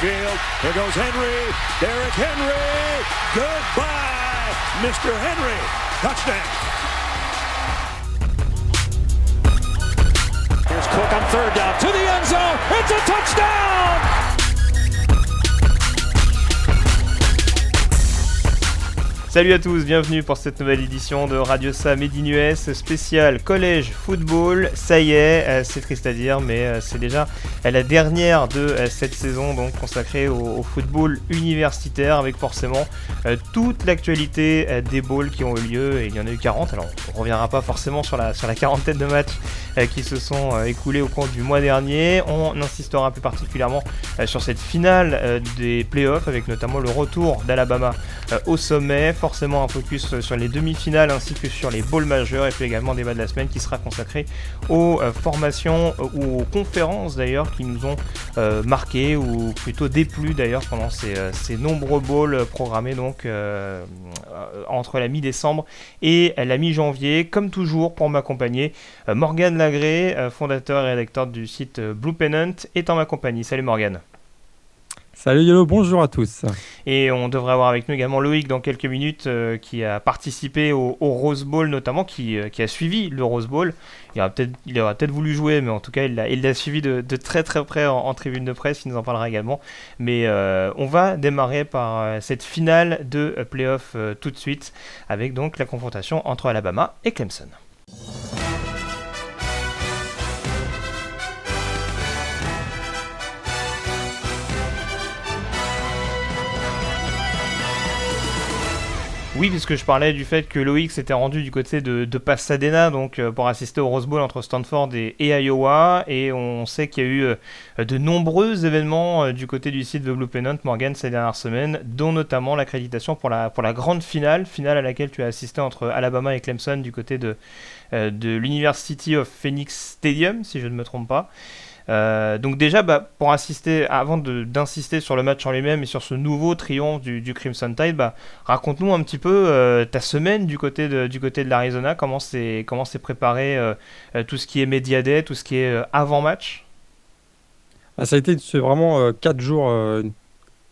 field. Here goes Henry. Derrick Henry. Goodbye, Mr. Henry. Touchdown. Here's Cook on third down to the end zone. It's a touchdown. Salut à tous, bienvenue pour cette nouvelle édition de Radio Sam Made US spécial collège football. Ça y est, euh, c'est triste à dire, mais euh, c'est déjà la dernière de euh, cette saison donc consacrée au, football universitaire avec forcément toute l'actualité des balls qui ont eu lieu et il y en a eu 40. Alors on reviendra pas forcément sur la, sur la quarantaine de matchs qui se sont écoulés au cours du mois dernier. On insistera plus particulièrement sur cette finale des playoffs avec notamment le retour d'Alabama au sommet forcément un focus sur les demi-finales ainsi que sur les bowls majeurs et puis également débat de la semaine qui sera consacré aux euh, formations euh, ou aux conférences d'ailleurs qui nous ont euh, ou plutôt déplu d'ailleurs pendant ces, nombreux bowls programmés donc entre la mi-décembre et la mi-janvier. Comme toujours pour m'accompagner, Morgane Lagré, fondateur et rédacteur du site Blue Pennant, est en ma compagnie. Salut Morgane. Salut Yellow, bonjour à tous. Et on devrait avoir avec nous également Loïc dans quelques minutes euh, qui a participé au, Rose Bowl notamment, qui, euh, qui, a suivi le Rose Bowl. Il, aura peut-être, voulu jouer, mais en tout cas il l'a, suivi de, de, très très près en, tribune de presse, il nous en parlera également. Mais euh, on va démarrer par cette finale de playoff tout de suite, avec donc la confrontation entre Alabama et Clemson. Oui, puisque je parlais du fait que Loïc s'était rendu du côté de, Pasadena donc euh, pour assister au Rose Bowl entre Stanford et, Iowa, et on sait qu'il y a eu euh, de nombreux événements euh, du côté du site de Blue Pennant Morgan ces dernières semaines, dont notamment l'accréditation pour la, pour la grande finale, finale à laquelle tu as assisté entre Alabama et Clemson du côté de, de l'University of Phoenix Stadium, si je ne me trompe pas. Euh, donc déjà, bah, pour assister, avant d'insister sur le match en lui-même et sur ce nouveau triomphe du, Crimson Tide, bah, raconte-nous un petit peu euh, ta semaine du côté de, du côté de l'Arizona, comment c'est comment préparé euh, tout ce qui est Media Day, tout ce qui est avant-match. Ah, ça a été vraiment 4 jours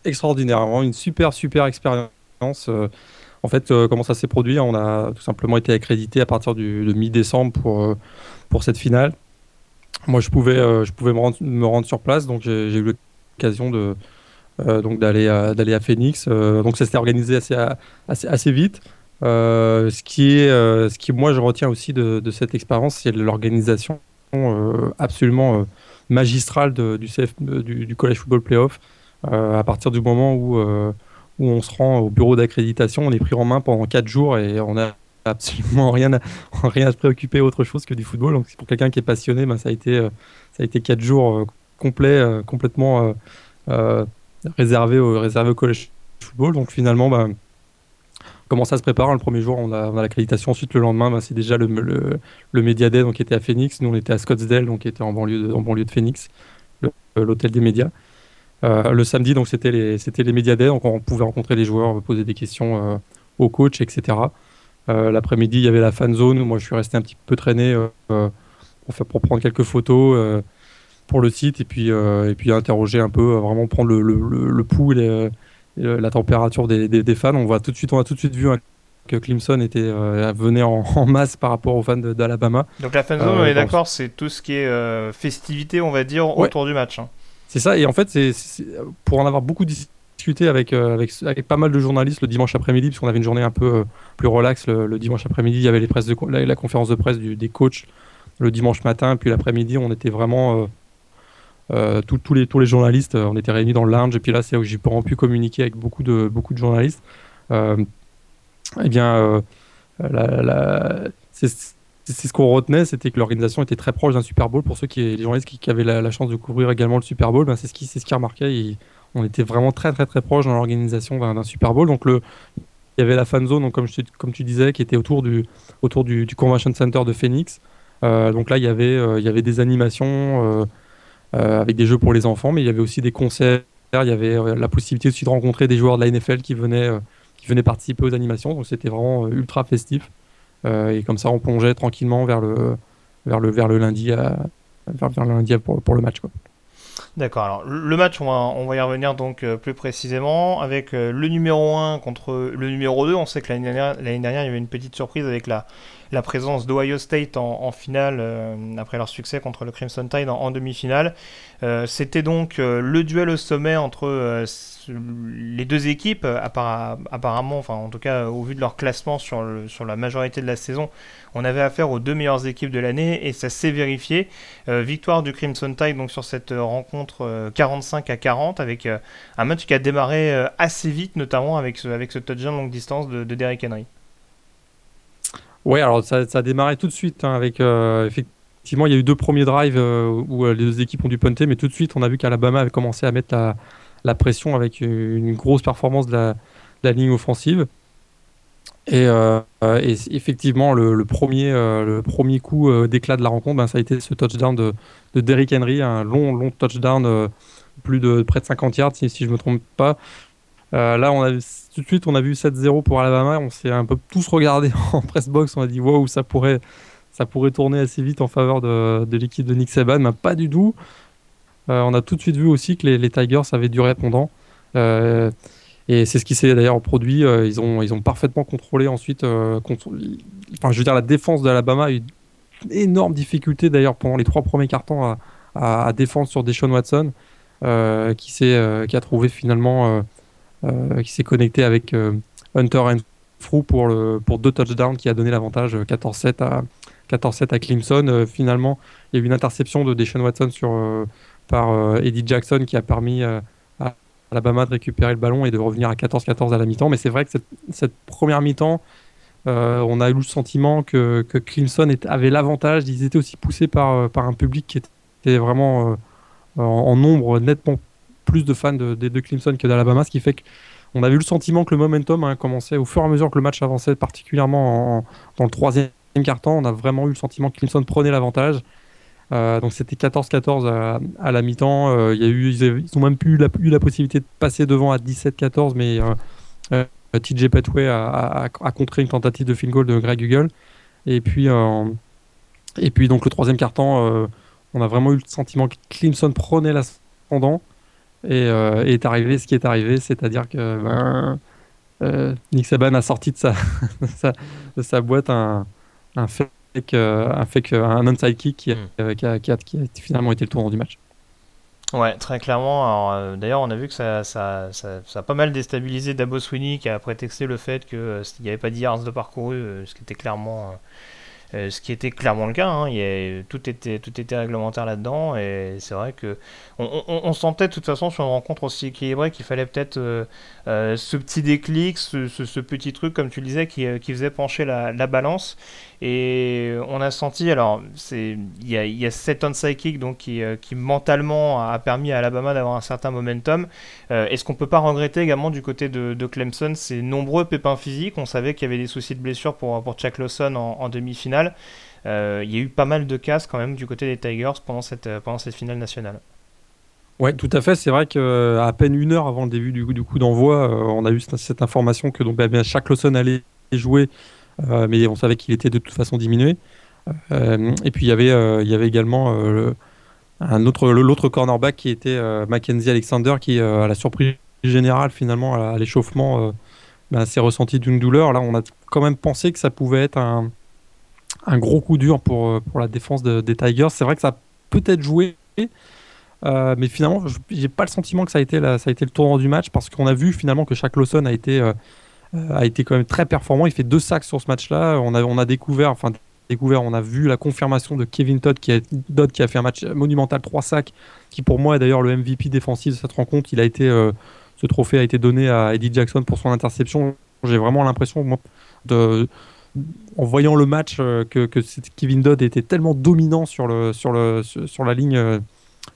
extraordinaires, vraiment une super super expérience. en fait, comment ça s'est produit On a tout simplement été accrédité à partir du, de mi-décembre pour, pour cette finale moi, je pouvais, euh, je pouvais me, rendre, sur place, donc j'ai eu l'occasion de, euh, donc d'aller à, d'aller à Phoenix. Euh, donc ça s'était organisé assez, assez, vite. ce qui est, ce qui moi je retiens aussi de, cette expérience, c'est l'organisation absolument magistrale du, CF, du, du, College Football Playoff. à partir du moment où, où on se rend au bureau d'accréditation, on est pris en main pendant 4 jours et on a absolument rien à, rien se préoccuper autre chose que du football. Donc pour quelqu'un qui est passionné, ben, ça a été euh, ça a été quatre jours euh, complets, euh, complètement réservés au réservé au collège football. Donc finalement, ben, comment ça se prépare Le premier jour, on a, on a l'accréditation. Ensuite, le lendemain, ben, c'est déjà le, le, le Media Day, donc qui était à Phoenix. Nous, on était à Scottsdale, donc qui était en banlieue de, en banlieue de Phoenix, l'hôtel des médias. le samedi, donc c'était les, c'était les Media Day, donc on pouvait rencontrer les joueurs, poser des questions aux coachs, etc. Euh, l'après-midi, il y avait la fan zone. Moi, je suis resté un petit peu traîné euh, euh, pour, prendre quelques photos pour le site et puis, et puis interroger un peu, vraiment prendre le, le, pouls et, la température des, des, fans. On, voit tout de suite, on a tout de suite vu hein, que Clemson était, venait en, masse par rapport aux fans d'Alabama. Donc la fan zone, on est d'accord, c'est tout ce qui est festivité, on va dire, autour du match. Hein. C'est ça, et en fait, c'est pour en avoir beaucoup discuté avec, euh, avec, avec, pas mal de journalistes le dimanche après-midi, puisqu'on avait une journée un peu euh, plus relaxe le, dimanche après-midi. Il y avait les de, la, conférence de presse des coachs le dimanche matin, puis l'après-midi, on était vraiment. Euh, tous les, tous les journalistes, on était réunis dans le lounge, et puis là, c'est où j'ai pu communiquer avec beaucoup de, beaucoup de journalistes. eh bien, c'est ce qu'on retenait, c'était que l'organisation était très proche d'un Super Bowl. Pour ceux qui, les journalistes qui, avaient la, chance de couvrir également le Super Bowl, ben c'est ce qui, ce qui on était vraiment très très très proche dans l'organisation d'un Super Bowl. Donc le, il y avait la fan zone, comme, tu disais, qui était autour du, autour du, Convention Center de Phoenix. Euh, donc là, il y avait, euh, il y avait des animations euh, avec des jeux pour les enfants, mais il y avait aussi des concerts. Il y avait la possibilité aussi de rencontrer des joueurs de la NFL qui venaient, qui venaient participer aux animations. Donc c'était vraiment ultra festif. et comme ça, on plongeait tranquillement vers le, vers le, vers le lundi, à, vers, le lundi pour, pour le match. D'accord, alors le match, on va, y revenir donc euh, plus précisément avec euh, le numéro 1 contre le numéro 2. On sait que l'année dernière, dernière, il y avait une petite surprise avec la, la présence d'Ohio State en, finale euh, après leur succès contre le Crimson Tide en, demi-finale. C'était donc le duel au sommet entre les deux équipes, apparemment, enfin en tout cas au vu de leur classement sur, la majorité de la saison, on avait affaire aux deux meilleures équipes de l'année et ça s'est vérifié. Euh, victoire du Crimson Tide donc sur cette euh, rencontre 45 euh, à 40 avec un match qui a démarré assez vite, notamment avec ce, avec ce touchdown longue distance de, Derrick Henry. Oui, alors ça, a démarré tout de suite hein, avec effectivement il y a eu deux premiers drives où les deux équipes ont dû punter, mais tout de suite on a vu qu'Alabama avait commencé à mettre la, pression avec une, grosse performance de la, la ligne offensive. Euh, et, effectivement, le, premier, euh, le premier coup euh, d'éclat de la rencontre, ben, ça a été ce touchdown de, de Derrick Henry, un long, long touchdown, plus de près de 50 yards, si, je ne me trompe pas. là, on a, tout de suite, on a vu 7-0 pour Alabama. On s'est un peu tous regardé en press box. On a dit, wow, ça pourrait, ça pourrait tourner assez vite en faveur de, de l'équipe de Nick Saban, mais pas du tout. On a tout de suite vu aussi que les, Tigers avaient du répondant. Et c'est ce qui s'est d'ailleurs produit. Euh, ils, ont, ils ont parfaitement contrôlé ensuite. Euh, enfin, je veux dire, la défense d'Alabama a eu énorme difficulté d'ailleurs pendant les trois premiers cartons à, à, défendre sur Deshaun Watson, euh, qui, qui a trouvé finalement, qui s'est connecté avec Hunter and Frou pour, le, pour deux touchdowns qui a donné l'avantage 14-7 à, 14 à Clemson. finalement, il y a eu une interception de Deshaun Watson sur, par Eddie Jackson qui a permis Alabama de récupérer le ballon et de revenir à 14-14 à la mi-temps. Mais c'est vrai que cette, première mi-temps, euh, on a eu le sentiment que, que Clemson avait l'avantage. Ils étaient aussi poussés par, euh, un public qui était vraiment euh, en, nombre nettement plus de fans de, de, Clemson que d'Alabama, ce qui fait qu'on avait eu le sentiment que le momentum a commencé au fur et à mesure que le match avançait, particulièrement dans le troisième quart-temps. On a vraiment eu le sentiment que Clemson prenait l'avantage. Euh, donc c'était 14-14 à, la mi-temps. Euh, y a eu, ils, ont même eu la, eu la, possibilité de passer devant à 17-14, mais euh, TJ Petway a, contré une tentative de field goal de Greg Hugel. Et puis, et puis donc le troisième quart-temps, on a vraiment eu le sentiment que Clemson prenait l'ascendant. Et, est arrivé ce qui est arrivé, c'est-à-dire que ben, Nick Saban a sorti de sa, boîte un, un un fake, un onside kick euh, qui, a, qui, a, qui, a, finalement été le tournant du match. Ouais, très clairement. Euh, d'ailleurs, on a vu que ça, ça, ça, a pas mal déstabilisé Dabo Sweeney qui a prétexté le fait qu'il euh, n'y avait pas de de parcouru, ce qui était clairement euh, ce qui était clairement le cas. Hein. Il tout, était, tout était réglementaire là-dedans. Et c'est vrai que on, sentait de toute façon sur une rencontre aussi équilibrée qu'il fallait peut-être euh, euh, ce petit déclic, ce, petit truc, comme tu le disais, qui, faisait pencher la, balance. Et on a senti, alors, il y a, y a cet donc, qui, qui mentalement a permis à Alabama d'avoir un certain momentum. Est-ce qu'on peut pas regretter également du côté de, Clemson ces nombreux pépins physiques? On savait qu'il y avait des soucis de blessure pour, pour Chuck Lawson en demi-finale. Euh, il y a eu pas mal de casse quand même du côté des Tigers pendant cette, euh, finale nationale. Ouais, tout à fait. C'est vrai qu'à euh, à peine une heure avant le début du, du coup d'envoi, on a eu cette, information que donc bah, Lawson allait jouer, mais on savait qu'il était de toute façon diminué. et puis il y avait, il y avait également un autre, l'autre cornerback qui était Mackenzie Alexander, qui à la surprise générale finalement à l'échauffement bah, s'est ressenti d'une douleur. Là, on a quand même pensé que ça pouvait être un, un gros coup dur pour, euh, pour la défense des Tigers. C'est vrai que ça a peut-être joué, euh, mais finalement, j'ai pas le sentiment que ça a été, ça a été le tournant du match parce qu'on a vu finalement que chaque Lawson a été, euh, a été quand même très performant. Il fait deux sacs sur ce match-là. On a, on a découvert, enfin découvert, on a vu la confirmation de Kevin Todd qui a, Dodd, qui a fait un match monumental, trois sacs, qui pour moi est d'ailleurs le MVP défensif de cette rencontre. Il a été, ce trophée a été donné à Eddie Jackson pour son interception. J'ai vraiment l'impression de en voyant le match euh, que, Kevin Dodd était tellement dominant sur, le, sur, le, sur, la, ligne, euh,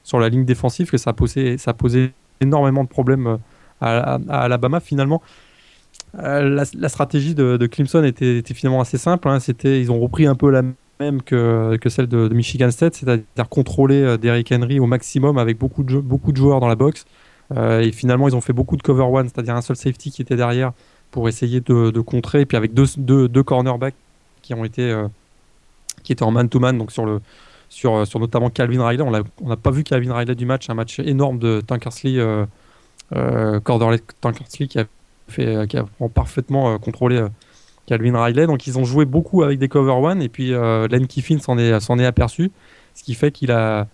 sur la ligne défensive que ça posait, ça posait énormément de problèmes euh, à, Alabama. Finalement, la, stratégie de, Clemson était, finalement assez simple. Hein. C'était, ils ont repris un peu la même que, celle de, Michigan State, c'est-à-dire contrôler Derrick Henry au maximum avec beaucoup de, joueurs dans la boxe. et finalement, ils ont fait beaucoup de cover one, c'est-à-dire un seul safety qui était derrière pour essayer de, contrer. Et puis avec deux, cornerbacks qui ont été euh, qui étaient en man-to-man, donc sur notamment Calvin Riley. On n'a pas vu Calvin Riley du match, un match énorme de Tankersley, euh, euh, Tankersley qui fait, qui a parfaitement contrôlé Calvin Riley. Donc ils ont joué beaucoup avec des cover one et puis Len Kiffin s'en est, aperçu, ce qui fait qu'il a,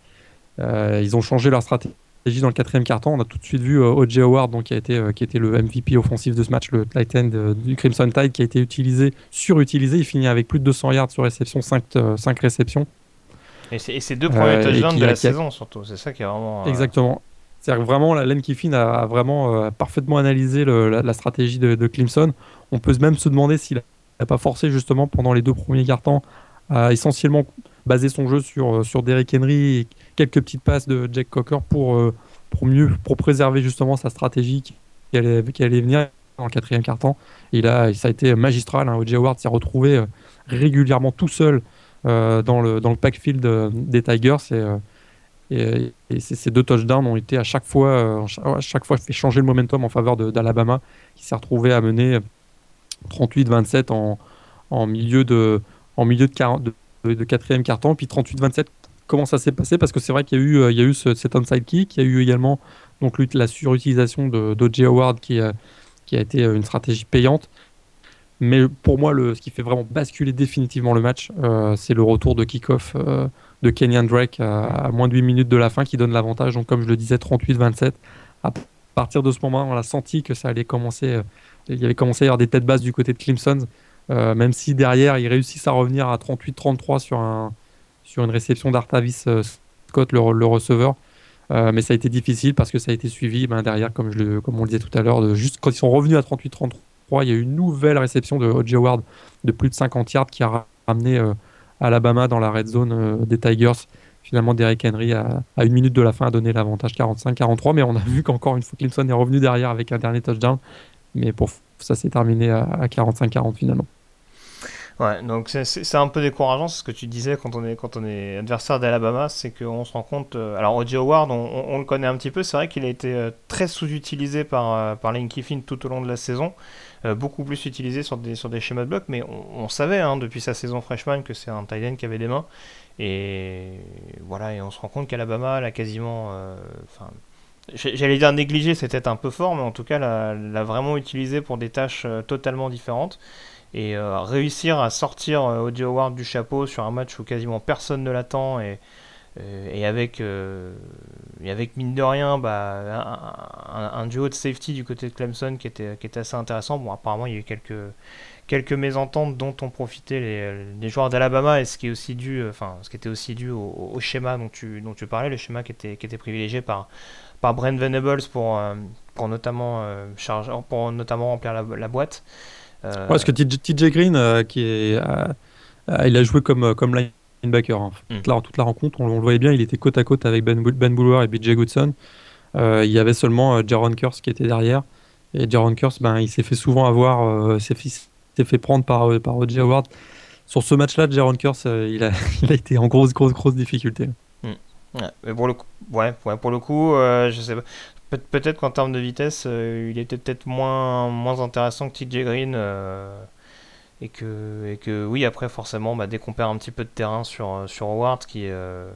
ils ont changé leur stratégie dans le quatrième carton. On a tout de suite vu O.J. Howard, donc, qui, a été, qui était le MVP offensif de ce match, le tight end du Crimson Tide, qui a été utilisé, surutilisé. Il finit avec plus de 200 yards sur réception, 5, 5 réceptions. Et c'est deux premiers euh, touchdowns de la saison, surtout. C'est ça qui est vraiment. Euh, Exactement. C'est-à-dire vraiment, la Len Kiffin a, vraiment euh, parfaitement analysé la, stratégie de, Clemson. On peut même se demander s'il n'a pas forcé, justement, pendant les deux premiers cartons, à essentiellement baser son jeu sur, sur Derrick Henry et quelques petites passes de Jack Cocker pour, pour mieux pour préserver justement sa stratégie qui allait, qui allait venir dans le quatrième carton. Et là, ça a été magistral. Hein. O.J. Howard s'est retrouvé régulièrement tout seul euh, dans, le, dans le euh, des Tigers. Euh, et, et, ces deux touchdowns ont été à chaque fois, à chaque fois fait changer le momentum en faveur d'Alabama, qui s'est retrouvé à mener 38-27 en, milieu de, en milieu de, 40, de, quatrième carton. Puis 38-27, comment ça s'est passé? Parce que c'est vrai qu'il y a eu, il y a eu cet onside kick, il y a eu également donc, la surutilisation de d'O.J. Howard qui a, été une stratégie payante. Mais pour moi, ce qui fait vraiment basculer définitivement le match, euh, c'est le retour de kick-off euh, de Kenyan Drake à, moins de 8 minutes de la fin qui donne l'avantage. Donc, comme je le disais, 38-27. À partir de ce moment, on a senti que ça allait commencer. Euh, il y avait commencé à y avoir des têtes basses du côté de Clemson. même si derrière, ils réussissent à revenir à 38-33 sur, un, sur une réception d'Artavis Scott, le, receveur. mais ça a été difficile parce que ça a été suivi ben, derrière, comme, je le, comme on le disait tout à l'heure, juste quand ils sont revenus à 38-33 il y a eu une nouvelle réception de O.J. Howard de plus de 50 yards qui a ramené euh, Alabama dans la red zone euh, des Tigers. Finalement, Derrick Henry, à, une minute de la fin, a donné l'avantage 45-43. Mais on a vu qu'encore une fois, Clemson est revenu derrière avec un dernier touchdown. Mais pour ça s'est terminé à, 45-40 finalement. Ouais, donc c'est un peu décourageant, ce que tu disais quand on est, quand on est adversaire d'Alabama, c'est qu'on se rend compte. Euh, alors, O.J. Howard, on, le connaît un petit peu, c'est vrai qu'il a été très sous-utilisé par, par Lane Kiffin tout au long de la saison. Euh, beaucoup plus utilisé sur des, sur des schémas de bloc, mais on, savait hein, depuis sa saison freshman que c'est un tight end qui avait des mains. Et voilà, et on se rend compte qu'Alabama l'a quasiment. Euh, J'allais dire négligé, c'était un peu fort, mais en tout cas l'a vraiment utilisé pour des tâches euh, totalement différentes. Et réussir à sortir Audio Howard du chapeau sur un match où quasiment personne ne l'attend et, et avec, euh, et avec mine de rien bah, un, duo de safety du côté de Clemson qui était, qui était assez intéressant. Bon, apparemment, il y a eu quelques, quelques mésententes dont ont profité les, joueurs d'Alabama et ce qui est aussi dû, enfin, ce qui était aussi dû au, schéma dont tu, dont tu parlais, le schéma qui était, qui était privilégié par, par Brent Venables pour, euh, pour, notamment, charger, pour notamment remplir la, boîte. Euh... parce que TJ Green, qui est, il a joué comme, comme linebacker. Hein. Mm. Toute, la, rencontre, on, le voyait bien, il était côte à côte avec Ben, ben et BJ Goodson. Euh, il y avait seulement euh, Jaron Curse qui était derrière. Et Jaron Curse, ben, il s'est fait souvent avoir, euh, s'est fait, prendre par, par O.J. Howard. Sur ce match-là, Jaron Curse, il, a, il a été en grosse, grosse, grosse difficulté. Mm. mais pour le coup, ouais, pour le coup je sais pas. peut-être qu'en termes de vitesse, il était peut-être moins, moins intéressant que TJ Green et que, et que oui, après, forcément, bah, dès qu'on perd un petit peu de terrain sur, euh, sur Howard, qui, euh,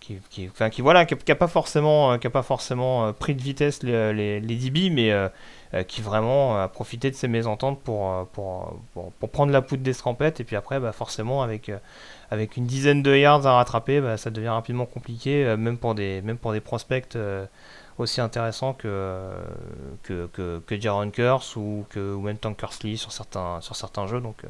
qui, qui, qui, voilà, qui n'a pas forcément, euh, qui a pas forcément pris de vitesse les, les, les DB, mais qui vraiment a profité de ces mésententes pour, pour, pour, prendre la poudre d'escampette, et puis après, bah, forcément, avec, avec une dizaine de yards à rattraper, bah, ça devient rapidement compliqué, même, pour des, même pour des prospects aussi intéressant que, que, que, que Jaron Curse ou que ou même Tankersley sur certains, sur certains jeux. Donc euh,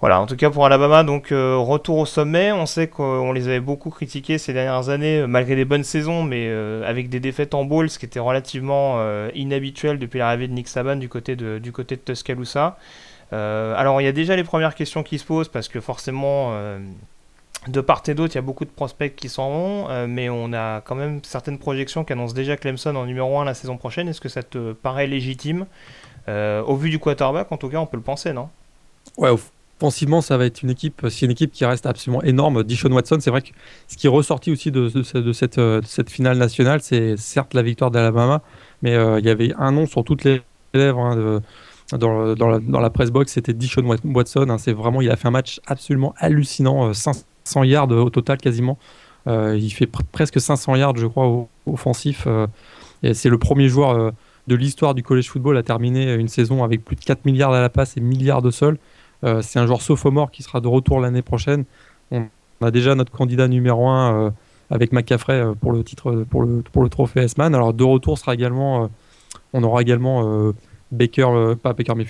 voilà, en tout cas pour Alabama, donc euh, retour au sommet. On sait qu'on les avait beaucoup critiqués ces dernières années, malgré des bonnes saisons, mais euh, avec des défaites en bowl, ce qui était relativement inhabituel depuis l'arrivée de Nick Saban du côté de, du côté de Tuscaloosa. alors il y a déjà les premières questions qui se posent parce que forcément de part et d'autre, il y a beaucoup de prospects qui s'en vont, euh, mais on a quand même certaines projections qui annoncent déjà Clemson en numéro 1 la saison prochaine. Est-ce que ça te paraît légitime euh, Au vu du quarterback, en tout cas, on peut le penser, non? Ouais, offensivement, ça va être une équipe, c'est une équipe qui reste absolument énorme. Dishon Watson, c'est vrai que ce qui est ressorti aussi de, cette, euh, finale nationale, c'est certes la victoire d'Alabama, mais il y avait un nom sur toutes les lèvres hein, dans, la, presse box, c'était Dishon Watson. Hein. c'est vraiment, il a fait un match absolument hallucinant, 400 yards au total quasiment. il fait presque 500 yards, je crois, offensif. et c'est le premier joueur de l'histoire du college football à terminer une saison avec plus de 4 milliards à la passe et milliards de sol. c'est un joueur sophomore qui sera de retour l'année prochaine. On, a déjà notre candidat numéro 1 avec McCaffrey pour le titre pour le, pour le trophée S-Man. Alors de retour sera également on aura également Baker, pas Baker mais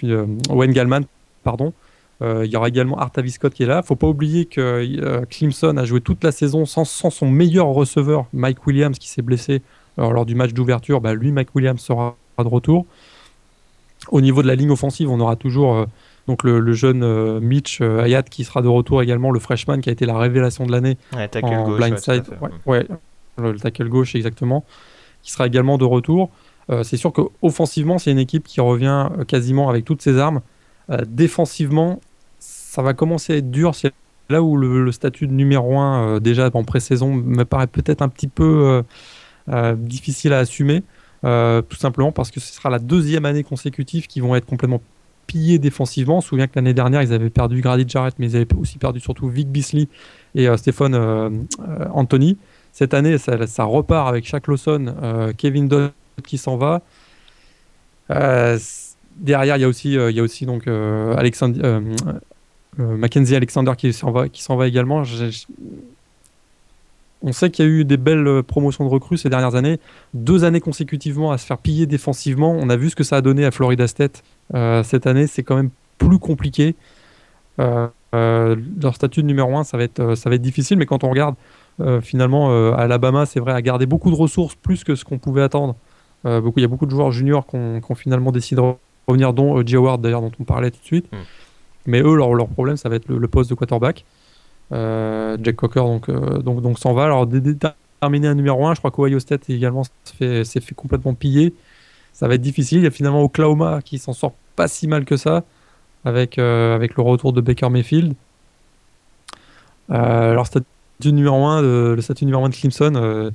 Wayne Gallman, pardon. Il y aura également Artavis Scott qui est là. Faut pas oublier que Clemson a joué toute la saison sans, son meilleur receveur, Mike Williams, qui s'est blessé lors du match d'ouverture. Bah, lui, Mike Williams sera de retour. Au niveau de la ligne offensive, on aura toujours donc le, jeune Mitch Hayat qui sera de retour également, le freshman qui a été la révélation de l'année en blindside. Ouais, le tackle gauche exactement, qui sera également de retour. Euh, c'est sûr qu'offensivement, c'est une équipe qui revient euh, quasiment avec toutes ses armes. Euh, défensivement, ça va commencer à être dur. C'est là où le, statut de numéro 1, déjà en pré-saison, me paraît peut-être un petit peu difficile à assumer. tout simplement parce que ce sera la deuxième année consécutive qu'ils vont être complètement pillés défensivement. On se souvient que l'année dernière, ils avaient perdu Grady Jarrett, mais ils avaient aussi perdu surtout Vic Bisley et Stéphane Anthony. Cette année, ça, repart avec Shaq Lawson, Kevin Dunn qui s'en va. Euh, derrière, il y a aussi, euh, il euh, Mackenzie Alexander qui s'en va, également. On sait qu'il y a eu des belles promotions de recrues ces dernières années, deux années consécutivement à se faire piller défensivement. On a vu ce que ça a donné à Florida State cette année. C'est quand même plus compliqué. leur statut de numéro 1, ça va être, difficile, mais quand on regarde finalement Alabama, c'est vrai, a gardé beaucoup de ressources, plus que ce qu'on pouvait attendre euh, il y a beaucoup de joueurs juniors qui ont, finalement décidé revenir, dont euh, G. Howard d'ailleurs, dont on parlait tout de suite. Hmm. Mais eux, leur, leur, problème, ça va être le, poste de quarterback. Euh, Jack Cocker donc, donc, donc s'en va. Alors, terminer un numéro 1, je crois qu'Ohio State également s'est fait, fait, complètement piller. Ça va être difficile. Il y a finalement Oklahoma qui s'en sort pas si mal que ça avec, avec le retour de Baker Mayfield. alors, statut numéro 1, le statut numéro 1 de Clemson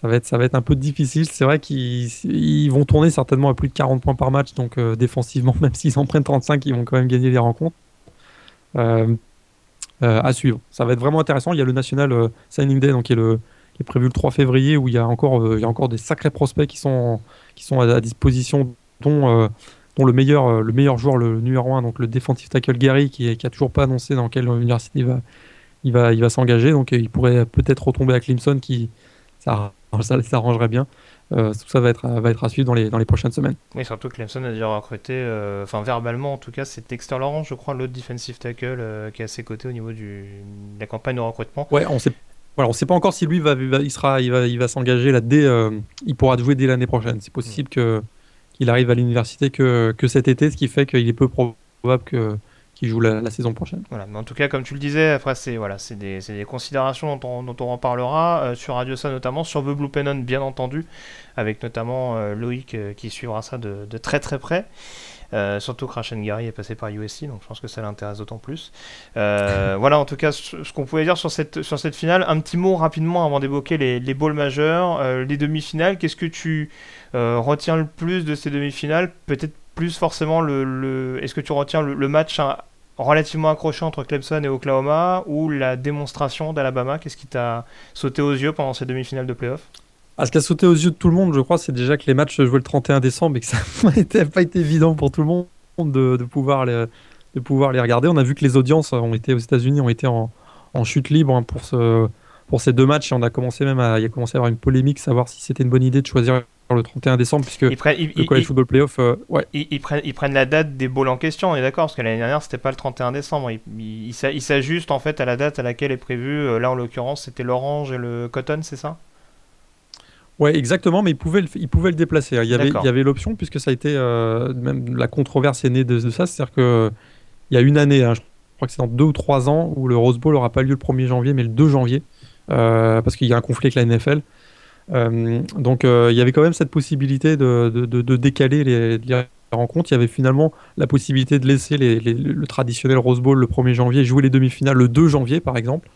ça va être, un peu difficile. C'est vrai qu'ils vont tourner certainement à plus de 40 points par match, donc euh, défensivement, même s'ils en prennent 35, ils vont quand même gagner les rencontres. Euh, euh, à suivre. Ça va être vraiment intéressant. Il y a le National Signing Day, qui est, prévu le 3 février, où il y a encore, des sacrés prospects qui sont, à, disposition, dont, le, meilleur, le meilleur joueur, le numéro 1, donc le defensive tackle Gary, qui, n'a toujours pas annoncé dans quelle université il va s'engager. Donc il pourrait peut-être retomber à Clemson, qui ça ça, arrangerait bien. Euh, tout ça va être, va être à suivre dans les, dans les prochaines semaines. Oui, surtout que Clemson a déjà recruté, euh, enfin verbalement en tout cas, c'est Dexter Lawrence, je crois, l'autre defensive tackle euh, qui est à ses côtés au niveau du, de la campagne de recrutement. Ouais, on sait, voilà, on sait pas encore si lui va, il sera, il va, il va s'engager là dès, il pourra jouer dès l'année prochaine. C'est possible que qu'il arrive à l'université que, que cet été, ce qui fait qu'il est peu probable que qui joue la, saison prochaine. Voilà, mais en tout cas, comme tu le disais, après, c'est voilà, des, des, considérations dont on, dont on en parlera euh, sur Radio Ça notamment, sur The Blue Pennon, bien entendu, avec notamment euh, Loïc euh, qui suivra ça de, de, très très près. surtout que Gary est passé par USC, donc je pense que ça l'intéresse d'autant plus. voilà, en tout cas, ce, qu'on pouvait dire sur cette, sur cette finale. Un petit mot rapidement avant d'évoquer les, les balls majeurs, les demi-finales. Qu'est-ce que tu retiens le plus de ces demi-finales? Peut-être plus forcément le, est-ce que tu retiens le, match relativement accrochant entre Clemson et Oklahoma ou la démonstration d'Alabama? Qu'est-ce qui t'a sauté aux yeux pendant ces demi-finales de playoff? Ah, ce qui a sauté aux yeux de tout le monde, je crois, c'est déjà que les matchs jouaient le 31 décembre et que ça n'a pas été évident pour tout le monde de, pouvoir, les, de pouvoir les regarder. On a vu que les audiences ont été aux États-Unis ont été en, chute libre hein, pour, ce, pour ces deux matchs et on a commencé même à, il a commencé à avoir une polémique, savoir si c'était une bonne idée de choisir le 31 décembre, puisque ils prennent, le College Football Playoff. Euh, ouais. Ils, prennent, ils prennent la date des bowls en question, on est d'accord, parce que l'année dernière, c'était pas le 31 décembre. Ils il, s'ajustent en fait à la date à laquelle est prévu. Euh, là, en l'occurrence, c'était l'orange et le cotton, c'est ça? Ouais, exactement, mais ils pouvaient le, ils pouvaient le déplacer. Il y avait, il y avait l'option, puisque ça a été. Euh, même la controverse est née de, ça, c'est-à-dire qu'il il y a une année, hein, je crois que c'est dans deux ou trois ans, où le Rose Bowl n'aura pas lieu le 1er janvier, mais le 2 janvier, parce qu'il y a un conflit avec la NFL. Euh, donc euh, il y avait quand même cette possibilité de, de, décaler les, rencontres. Il y avait finalement la possibilité de laisser les, le traditionnel Rose Bowl le 1er janvier, jouer les demi-finales le 2 janvier par exemple.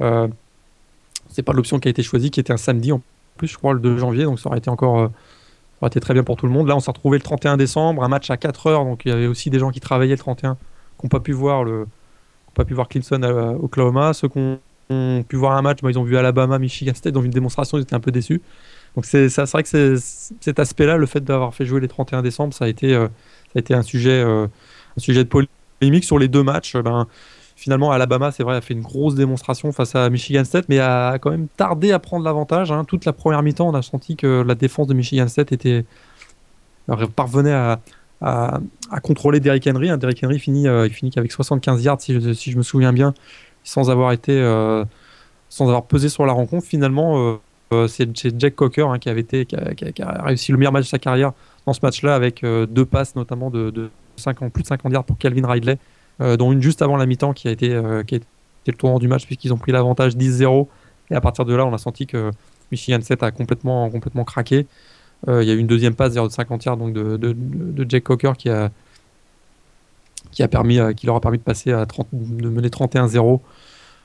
Euh, c'est pas l'option qui a été choisie, qui était un samedi en plus, je crois, le 2 janvier, donc ça aurait été encore euh, été très bien pour tout le monde. Là, on s'est retrouvé le 31 décembre, un match à 4 heures, donc il y avait aussi des gens qui travaillaient le 31 qui n'ont pas pu voir le pas pu voir Clemson à Oklahoma. Ceux qui ont ont pu voir un match, bah, ils ont vu Alabama, Michigan State dans une démonstration, ils étaient un peu déçus. Donc c'est vrai que cet aspect-là, le fait d'avoir fait jouer les 31 décembre, ça a été, a été un, sujet, de polémique sur les deux matchs. Ben, finalement, Alabama, c'est vrai, a fait une grosse démonstration face à Michigan State, mais a quand même tardé à prendre l'avantage. Hein. Toute la première mi-temps, on a senti que la défense de Michigan State était parvenait à, à, contrôler Derrick Henry. Hein. Derrick Henry finit, euh, qu'avec 75 yards, si je, me souviens bien, sans avoir été, euh, sans avoir pesé sur la rencontre. Finalement, euh, c'est Jack Cocker hein, qui avait été, qui a, réussi le meilleur match de sa carrière dans ce match-là, avec deux passes notamment de, de 50, plus de 50 yards pour Calvin Ridley, dont une juste avant la mi-temps qui a été, qui a été le tournant du match puisqu'ils ont pris l'avantage 10-0. Et à partir de là, on a senti que Michigan 7 a complètement, complètement craqué. Euh, il y a eu une deuxième passe de 50 yards donc de, Jack Cocker qui a, qui, a permis, euh, qui leur a permis de passer à 30, de mener 31-0.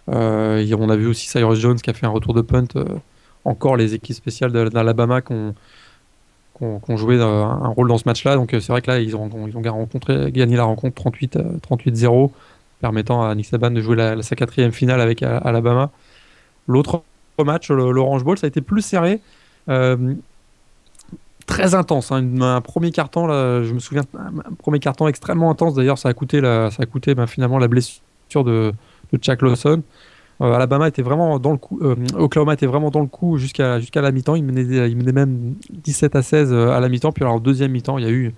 Euh, on a vu aussi Cyrus Jones qui a fait un retour de punt. encore les équipes spéciales d'Alabama qui ont, joué un, rôle dans ce match-là. Donc c'est vrai que là, ils ont, ils ont gagné la rencontre 38-0, permettant à Nick Saban de jouer la, sa quatrième finale avec Alabama. L'autre match, l'Orange Bowl, ça a été plus serré très intense. Hein. Un premier carton, là, je me souviens, un premier carton extrêmement intense. D'ailleurs, ça a coûté, la, ça a coûté ben, finalement la blessure de, de Chuck Lawson. Euh, Alabama était vraiment dans le coup, euh, Oklahoma était vraiment dans le coup jusqu'à la mi-temps. Il menait, il menait même 17 à 16 euh, à la mi-temps. Puis alors, en deuxième mi-temps, il y a eu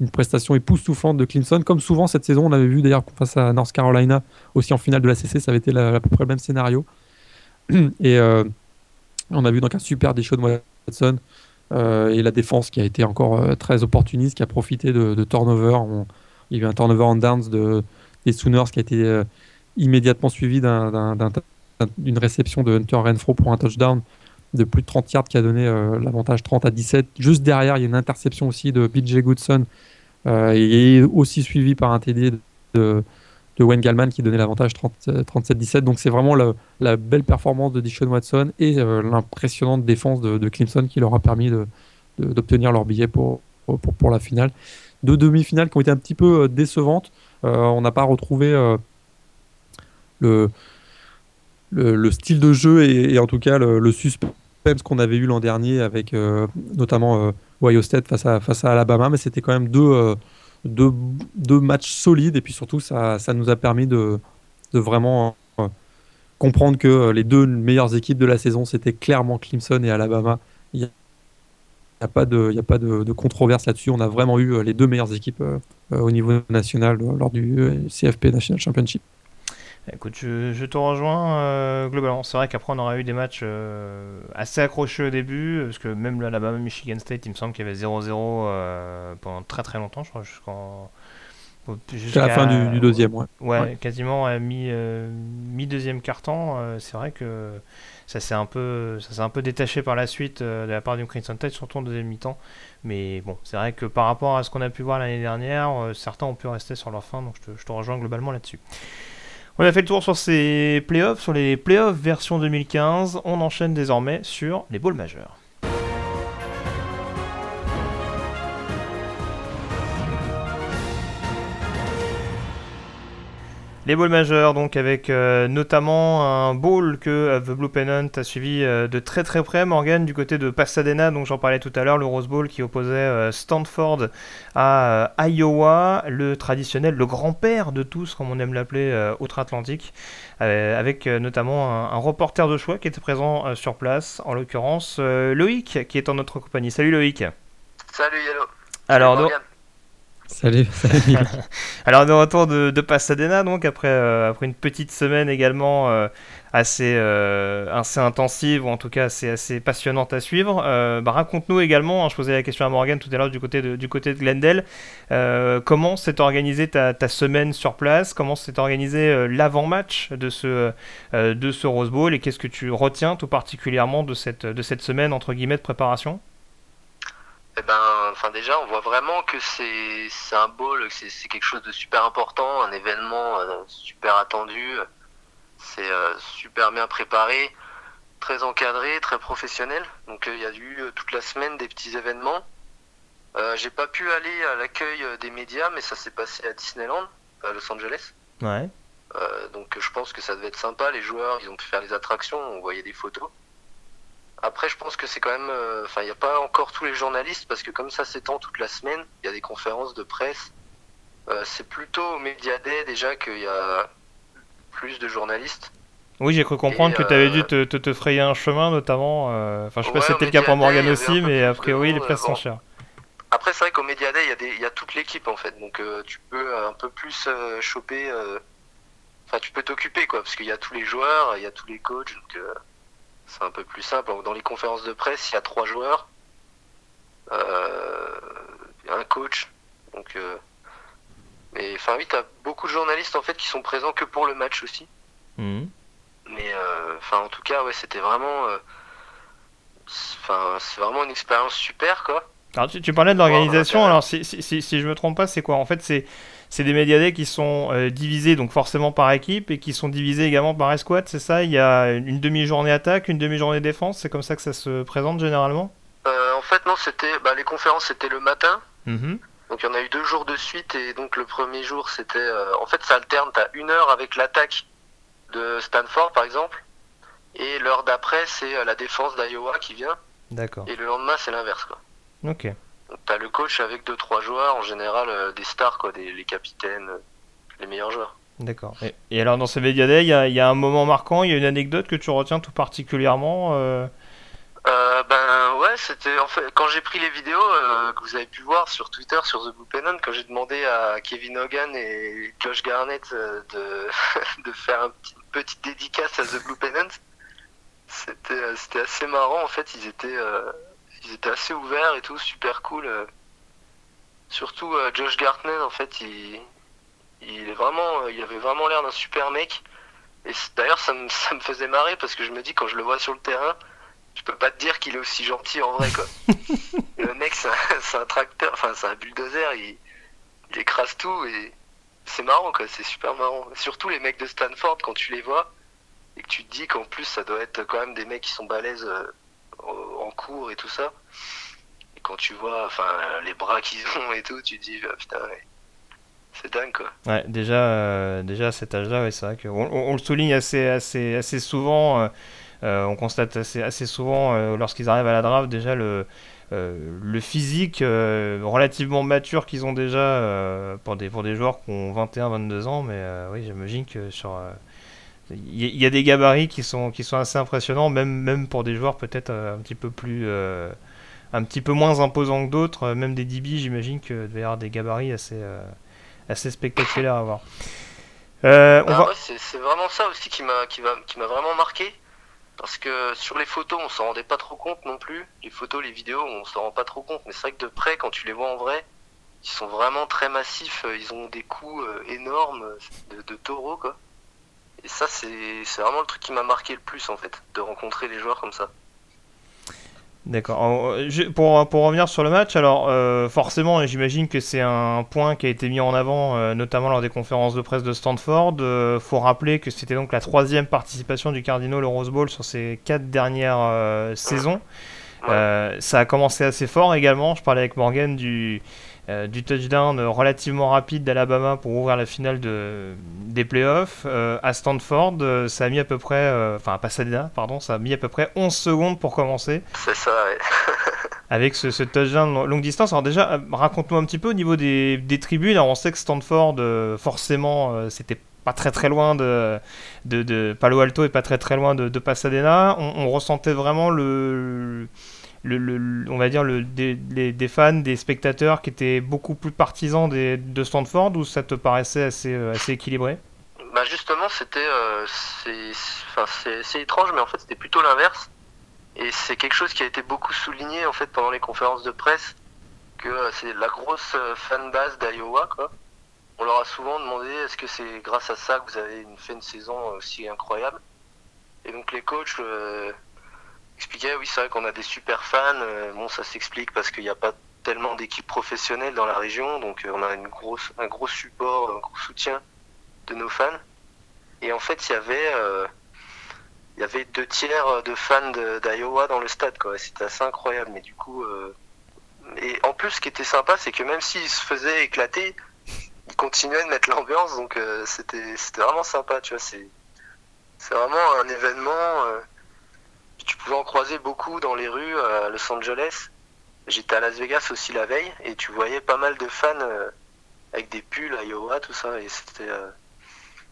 une prestation époustouflante de Clemson. Comme souvent cette saison, on avait vu d'ailleurs face à North Carolina, aussi en finale de la CC, ça avait été à peu près le même scénario. Et on a vu donc un super de Watson. Euh, et la défense qui a été encore euh, très opportuniste, qui a profité de, turnover. il y a eu un turnover en downs de, des Sooners qui a été euh, immédiatement suivi d'une réception de Hunter Renfro pour un touchdown de plus de 30 yards qui a donné l'avantage 30 à 17. Juste derrière, il y a une interception aussi de BJ Goodson et aussi suivi par un TD de, de Wayne Gallman qui donnait l'avantage 37-17. Donc c'est vraiment la, belle performance de Dishon Watson et euh, l'impressionnante défense de, Clemson qui leur a permis d'obtenir leur billet pour, pour, la finale. Deux demi-finales qui ont été un petit peu euh, décevantes. Euh, on n'a pas retrouvé le, le, style de jeu et, en tout cas le, suspense qu'on avait eu l'an dernier avec notamment Ohio State face à, face à Alabama, mais c'était quand même deux deux, matchs solides et puis surtout ça, ça nous a permis de, de vraiment euh, comprendre que euh, les deux meilleures équipes de la saison c'était clairement Clemson et Alabama. Il n'y a, pas de, il a pas de, controverse là-dessus. On a vraiment eu euh, les deux meilleures équipes au niveau national lors du CFP National Championship. Écoute, je, te rejoins euh, globalement. C'est vrai qu'après on aura eu des matchs euh, assez accrochés au début, parce que même l'Alabama Michigan State, il me semble qu'il y avait 0-0 euh, pendant très très longtemps, je crois, jusqu'en. Jusqu'à la fin du, deuxième, ouais. Ouais, quasiment à mi, mi deuxième carton. c'est vrai que ça s'est un peu, ça s'est un peu détaché par la suite de la part du Crimson Tide, surtout en deuxième mi-temps. Mais bon, c'est vrai que par rapport à ce qu'on a pu voir l'année dernière, certains ont pu rester sur leur fin, donc je te, je te rejoins globalement là-dessus. On a fait le tour sur ces playoffs, sur les playoffs version 2015. On enchaîne désormais sur les bowls majeurs. Les balls majeurs, donc avec euh, notamment un bowl que euh, The Blue Pennant a suivi euh, de très très près, Morgan, du côté de Pasadena, donc j'en parlais tout à l'heure, le Rose Bowl qui opposait Stanford à Iowa, le traditionnel, le grand-père de tous, comme on aime l'appeler, outre-Atlantique, avec notamment un, reporter de choix qui était présent sur place, en l'occurrence Loïc, qui est en notre compagnie. Salut Loïc. Salut Yellow. Alors, Salut, Alors de retour de, Pasadena, donc après, euh, après une petite semaine également euh, assez, euh, assez intensive, ou en tout cas assez, assez passionnante à suivre, bah, raconte-nous également, hein, je posais la question à Morgan tout à l'heure du, côté de, du côté de Glendale, comment s'est organisée ta, ta, semaine sur place, comment s'est organisé l'avant-match de ce, de ce Rose Bowl, et qu'est-ce que tu retiens tout particulièrement de cette, de cette semaine entre guillemets de préparation? Eh ben, enfin déjà, on voit vraiment que c'est un bowl, c'est quelque chose de super important, un événement euh, super attendu, c'est euh, super bien préparé, très encadré, très professionnel. Donc euh, il y a eu toute la semaine des petits événements. J'ai pas pu aller à l'accueil des médias, mais ça s'est passé à Disneyland, à Los Angeles. Ouais. Donc je pense que ça devait être sympa. Les joueurs, ils ont pu faire les attractions, on voyait des photos. Après, je pense que c'est quand même. euh, Enfin, il n'y a pas encore tous les journalistes parce que comme ça s'étend toute la semaine, il y a des conférences de presse. Euh, c'est plutôt au Media Day déjà qu'il y a plus de journalistes. Oui, j'ai cru comprendre Et, que tu avais euh, dû te, te- te frayer un chemin, notamment. euh, Enfin, je sais pas si c'était le cas pour Morgan aussi, mais a priori, les places sont chères. Après, c'est vrai qu'au Media Day, il y, y a toute l'équipe en fait. Donc euh, tu peux un peu plus euh, choper. euh, Enfin, tu peux t'occuper quoi. Parce qu'il y a tous les joueurs, il y a tous les coachs. Donc euh, c'est un peu plus simple. Donc, Dans les conférences de presse, il y a trois joueurs. Euh, un coach. Donc. euh, mais enfin, oui, t'as beaucoup de journalistes en fait qui sont présents que pour le match aussi. Mhm. Mais euh, enfin, en tout cas, ouais, c'était vraiment. euh, c'est- Enfin, c'est vraiment une expérience super quoi. Alors, tu, tu parlais de l'organisation, Ouais, alors si, si, si, si je me trompe pas, c'est quoi? En fait, c'est c'est des médiadés qui sont euh, divisés donc forcément par équipe et qui sont divisés également par escouade, c'est ça? Il y a une demi-journée attaque, une demi-journée défense, c'est comme ça que ça se présente généralement? Euh, en fait, non, c'était. Bah, les conférences, c'était le matin. Mhm. Donc, il y en a eu deux jours de suite. Et donc, le premier jour, c'était. euh, en fait, ça alterne. T'as une heure avec l'attaque de Stanford, par exemple. Et l'heure d'après, c'est euh, la défense d'Iowa qui vient. D'accord. Et le lendemain, c'est l'inverse, quoi. Ok. T'as le coach avec deux, trois joueurs, en général, euh, des stars, quoi, des, les capitaines, euh, les meilleurs joueurs. D'accord. Et, et alors dans ces médiadés, il y a, il y a un moment marquant, il y a une anecdote que tu retiens tout particulièrement euh, Euh, ben ouais, c'était en fait quand j'ai pris les vidéos euh, que vous avez pu voir sur Twitter, sur The Blue Pennant, quand j'ai demandé à Kevin Hogan et Josh Garnett euh, de, de faire un petit, une petite dédicace à The Blue Pennant, c'était c'était assez marrant en fait. Ils étaient ils étaient assez ouverts et tout, super cool. euh. Surtout euh, Josh Garnett en fait, il il est vraiment, euh, il avait vraiment l'air d'un super mec. Et d'ailleurs ça me ça me faisait marrer parce que je me dis quand je le vois sur le terrain je peux pas te dire qu'il est aussi gentil en vrai quoi. Le mec c'est un, tracteur, enfin c'est un bulldozer, il, il écrase tout et c'est marrant quoi, c'est super marrant. Surtout les mecs de Stanford quand tu les vois et que tu te dis qu'en plus ça doit être quand même des mecs qui sont balèzes euh, en cours et tout ça. Et quand tu vois enfin les bras qu'ils ont et tout, tu dis ah, putain c'est dingue quoi. Ouais, déjà, euh, déjà cet âge-là, ouais, c'est vrai qu'on on, le souligne assez, assez, assez souvent. euh, euh, on constate assez, assez souvent lorsqu'ils arrivent à la draft déjà le, le physique relativement mature qu'ils ont déjà pour, des, pour des joueurs qui ont 21-22 ans. Mais oui, j'imagine que sur. Il y, a- des gabarits qui sont, qui sont assez impressionnants, même, même pour des joueurs peut-être euh, un petit peu plus. euh, un petit peu moins imposants que d'autres, euh, même des DB, j'imagine qu'il devait y avoir des gabarits assez, euh, assez spectaculaires à voir. Euh, Ah va... ouais, c'est vraiment ça aussi qui m'a qui vraiment marqué. Parce que sur les photos on s'en rendait pas trop compte non plus. Les photos les vidéos on s'en rend pas trop compte. Mais c'est vrai que de près quand tu les vois en vrai ils sont vraiment très massifs. Ils ont des coups énormes de, de taureaux quoi et ça c'est vraiment le truc qui m'a marqué le plus en fait de rencontrer les joueurs comme ça D'accord. Pour, pour revenir sur le match, alors euh, forcément, j'imagine que c'est un point qui a été mis en avant, euh, notamment lors des conférences de presse de Stanford. Euh, faut rappeler que c'était donc la troisième participation du Cardinal au Rose Bowl sur ces quatre dernières euh, saisons. Ça a commencé assez fort également. Je parlais avec Morgan du, euh, du touchdown relativement rapide d'Alabama pour ouvrir la finale de, des playoffs. Euh, à Stanford, euh, ça a mis à peu près, enfin à Pasadena, pardon, ça a mis à peu près 11 secondes pour commencer c'est ça ouais. avec ce, ce touchdown longue distance. Alors déjà, raconte-nous un petit peu au niveau des, des tribunes. Alors on sait que Stanford, forcément, c'était pas très très loin de, de, de Palo Alto et pas très très loin de, de Pasadena. On, on ressentait vraiment le, le, on va dire le, des, les- fans, des spectateurs qui étaient beaucoup plus partisans de Stanford ou ça te paraissait assez, euh, équilibré? Bah justement, c'était, euh, c'est, étrange, mais en fait, c'était plutôt l'inverse. Et c'est quelque chose qui a été beaucoup souligné en fait pendant les conférences de presse, que euh, c'est la grosse fanbase d'Iowa. On leur a souvent demandé est-ce que c'est grâce à ça que vous avez une, fait une saison aussi incroyable? Et donc les coachs expliquaient oui, c'est vrai qu'on a des super fans. euh, bon, ça s'explique parce qu'il n'y a pas tellement d'équipes professionnelles dans la région, donc euh, on a une grosse, un gros support, un gros soutien de nos fans. Et en fait, il y avait, euh, il y avait deux tiers de fans d'Iowa dans le stade, quoi. C'était assez incroyable. Mais du coup, et en plus, ce qui était sympa, c'est que même s'ils se faisaient éclater, ils continuait de mettre l'ambiance, donc c'était c'était vraiment sympa, tu vois. C'est c'est vraiment un événement. Tu pouvais en croiser beaucoup dans les rues à Los Angeles. J'étais à Las Vegas aussi la veille et tu voyais pas mal de fans avec des pulls à Iowa, tout ça. Et c'était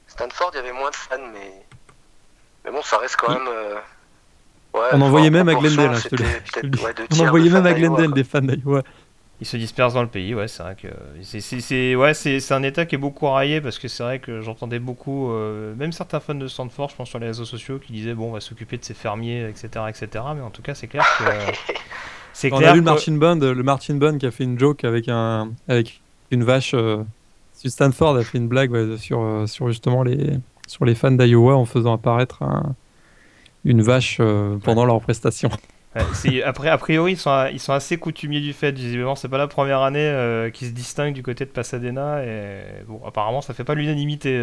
Stanford, il y avait moins de fans, mais mais bon, ça reste quand même. Ouais, on envoyait même à Glendale, On envoyait même à Glendale des fans d'Iowa. Ils se dispersent dans le pays, ouais, c'est vrai que c'est ouais, c'est un état qui est beaucoup raillé parce que c'est vrai que j'entendais beaucoup, euh, même certains fans de Stanford, je pense sur les réseaux sociaux, qui disaient bon, on va s'occuper de ces fermiers, etc., etc. Mais en tout cas, c'est clair que c'est On a vu le Martin Bond, le Martin Bond qui a fait une joke avec un avec une vache. Euh, Stanford a fait une blague sur euh, sur justement les sur les fans d'Iowa en faisant apparaître un une vache euh, pendant leur prestation. Après, a priori, ils sont, assez coutumiers du fait. Visiblement, c'est pas la première année euh, qui se distingue du côté de Pasadena. Et bon, apparemment, ça fait pas l'unanimité